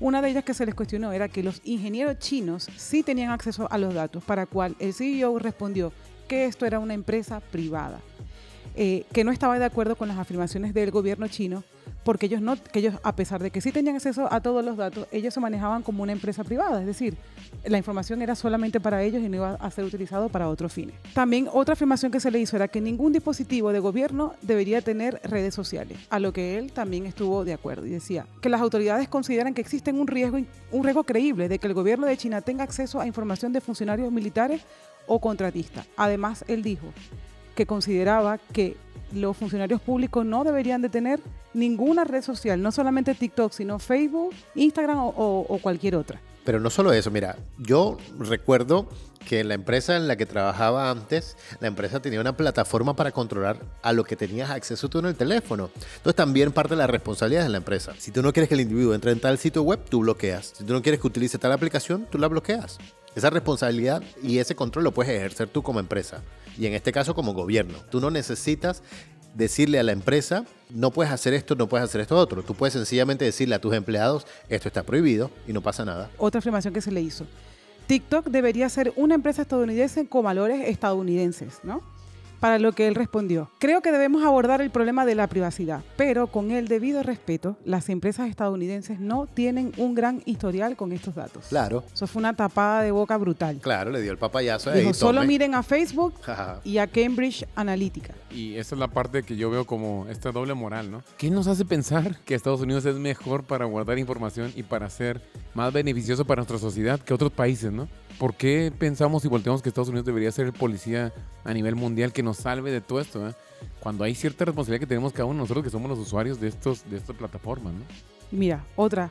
Una de ellas que se les cuestionó era que los ingenieros chinos sí tenían acceso a los datos, para cual el CEO respondió que esto era una empresa privada eh, que no estaba de acuerdo con las afirmaciones del gobierno chino, porque ellos no, que ellos, a pesar de que sí tenían acceso a todos los datos, ellos se manejaban como una empresa privada, es decir, la información era solamente para ellos y no iba a ser utilizado para otros fines. También otra afirmación que se le hizo era que ningún dispositivo de gobierno debería tener redes sociales, a lo que él también estuvo de acuerdo y decía que las autoridades consideran que existe un riesgo, un riesgo creíble de que el gobierno de China tenga acceso a información de funcionarios militares o contratistas. Además, él dijo que consideraba que los funcionarios públicos no deberían de tener ninguna red social, no solamente TikTok, sino Facebook, Instagram o cualquier otra. Pero no solo eso, mira, yo recuerdo que en la empresa en la que trabajaba antes, la empresa tenía una plataforma para controlar a lo que tenías acceso tú en el teléfono. Entonces también parte de la responsabilidad de la empresa. Si tú no quieres que el individuo entre en tal sitio web, tú bloqueas. Si tú no quieres que utilice tal aplicación, tú la bloqueas. Esa responsabilidad y ese control lo puedes ejercer tú como empresa. Y en este caso como gobierno. Tú no necesitas decirle a la empresa, no puedes hacer esto, no puedes hacer esto otro. Tú puedes sencillamente decirle a tus empleados, esto está prohibido y no pasa nada. Otra afirmación que se le hizo. TikTok debería ser una empresa estadounidense con valores estadounidenses, ¿no? Para lo que él respondió, creo que debemos abordar el problema de la privacidad, pero con el debido respeto, las empresas estadounidenses no tienen un gran historial con estos datos. Claro, Eso fue una tapada de boca brutal. claro, le dio el papayazo ahí. Dijo, solo miren a Facebook y a Cambridge Analytica. Y esa es la parte que yo veo como esta doble moral, ¿no? ¿Qué nos hace pensar que Estados Unidos es mejor para guardar información y para ser más beneficioso para nuestra sociedad que otros países, ¿no? ¿Por qué pensamos y volteamos que Estados Unidos debería ser el policía a nivel mundial que nos salve de todo esto, ¿eh? Cuando hay cierta responsabilidad que tenemos cada uno de nosotros que somos los usuarios de, estos, de estas plataformas, ¿no? Mira, otra.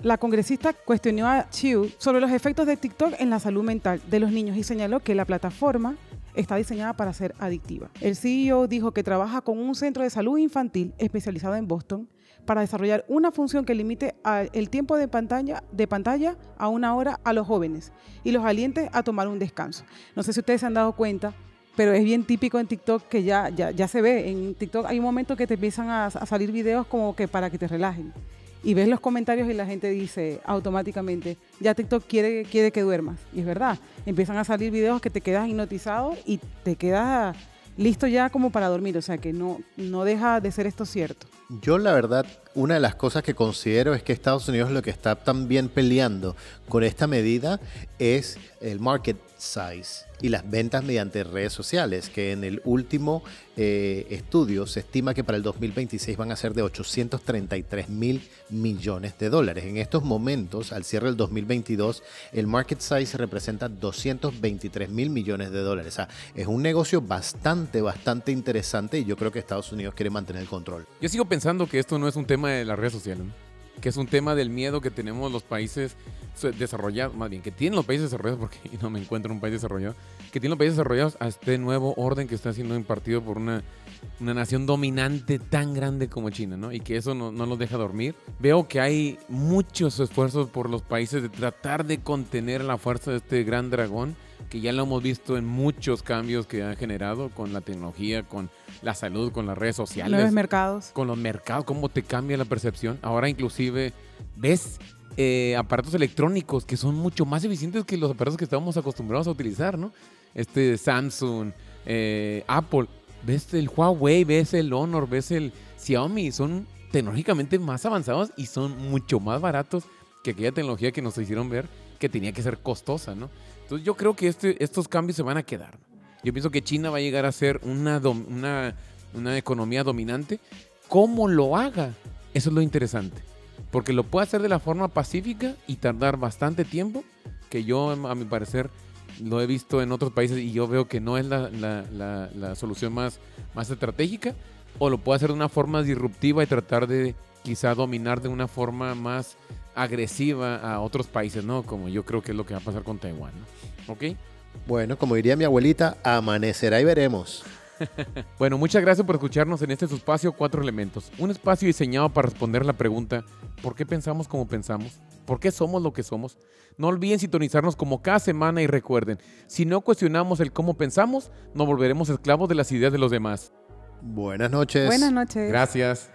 La congresista cuestionó a Chiu sobre los efectos de TikTok en la salud mental de los niños y señaló que la plataforma está diseñada para ser adictiva. El CEO dijo que trabaja con un centro de salud infantil especializado en Boston para desarrollar una función que limite el tiempo de pantalla, de pantalla a una hora a los jóvenes y los aliente a tomar un descanso. No sé si ustedes se han dado cuenta, pero es bien típico en TikTok que ya, ya, ya se ve. En TikTok hay un momento que te empiezan a, a salir videos como que para que te relajen. Y ves los comentarios y la gente dice automáticamente, ya TikTok quiere, quiere que duermas. Y es verdad, empiezan a salir videos que te quedas hipnotizado y te quedas listo ya como para dormir. O sea que no, no deja de ser esto cierto. Yo la verdad, una de las cosas que considero es que Estados Unidos lo que está también peleando con esta medida es el market size y las ventas mediante redes sociales, que en el último eh, estudio se estima que para el 2026 van a ser de 833 mil millones de dólares. En estos momentos, al cierre del 2022, el market size representa 223 mil millones de dólares. O sea, es un negocio bastante, bastante interesante y yo creo que Estados Unidos quiere mantener el control. Yo sigo pensando que esto no es un tema de las redes sociales, ¿no? que es un tema del miedo que tenemos los países desarrollados, más bien, que tienen los países desarrollados, porque no me encuentro en un país desarrollado, que tienen los países desarrollados a este nuevo orden que está siendo impartido por una, una nación dominante tan grande como China, ¿no? Y que eso no, no los deja dormir. Veo que hay muchos esfuerzos por los países de tratar de contener la fuerza de este gran dragón, que ya lo hemos visto en muchos cambios que ha generado con la tecnología, con la salud, con las redes sociales Nuevos mercados. con los mercados, cómo te cambia la percepción. Ahora inclusive ves eh, aparatos electrónicos que son mucho más eficientes que los aparatos que estábamos acostumbrados a utilizar, ¿no? Este Samsung, eh, Apple, ves el Huawei, ves el Honor, ves el Xiaomi, son tecnológicamente más avanzados y son mucho más baratos que aquella tecnología que nos hicieron ver que tenía que ser costosa, ¿no? Entonces yo creo que este, estos cambios se van a quedar. Yo pienso que China va a llegar a ser una, economía dominante, cómo lo haga. Eso es lo interesante. Porque lo puede hacer de la forma pacífica y tardar bastante tiempo, que yo, a mi parecer, lo he visto en otros países y yo veo que no es la, la- la- la solución más, más estratégica, o lo puede hacer de una forma disruptiva y tratar de quizá dominar de una forma más agresiva a otros países, ¿no? Como yo creo que es lo que va a pasar con Taiwán, ¿no? ¿Ok? Bueno, como diría mi abuelita, amanecerá y veremos. Bueno, muchas gracias por escucharnos en este su espacio Cuatro Elementos. Un espacio diseñado para responder la pregunta ¿por qué pensamos como pensamos? ¿Por qué somos lo que somos? No olviden sintonizarnos como cada semana y recuerden, si no cuestionamos el cómo pensamos, nos volveremos esclavos de las ideas de los demás. Buenas noches. Buenas noches. Gracias.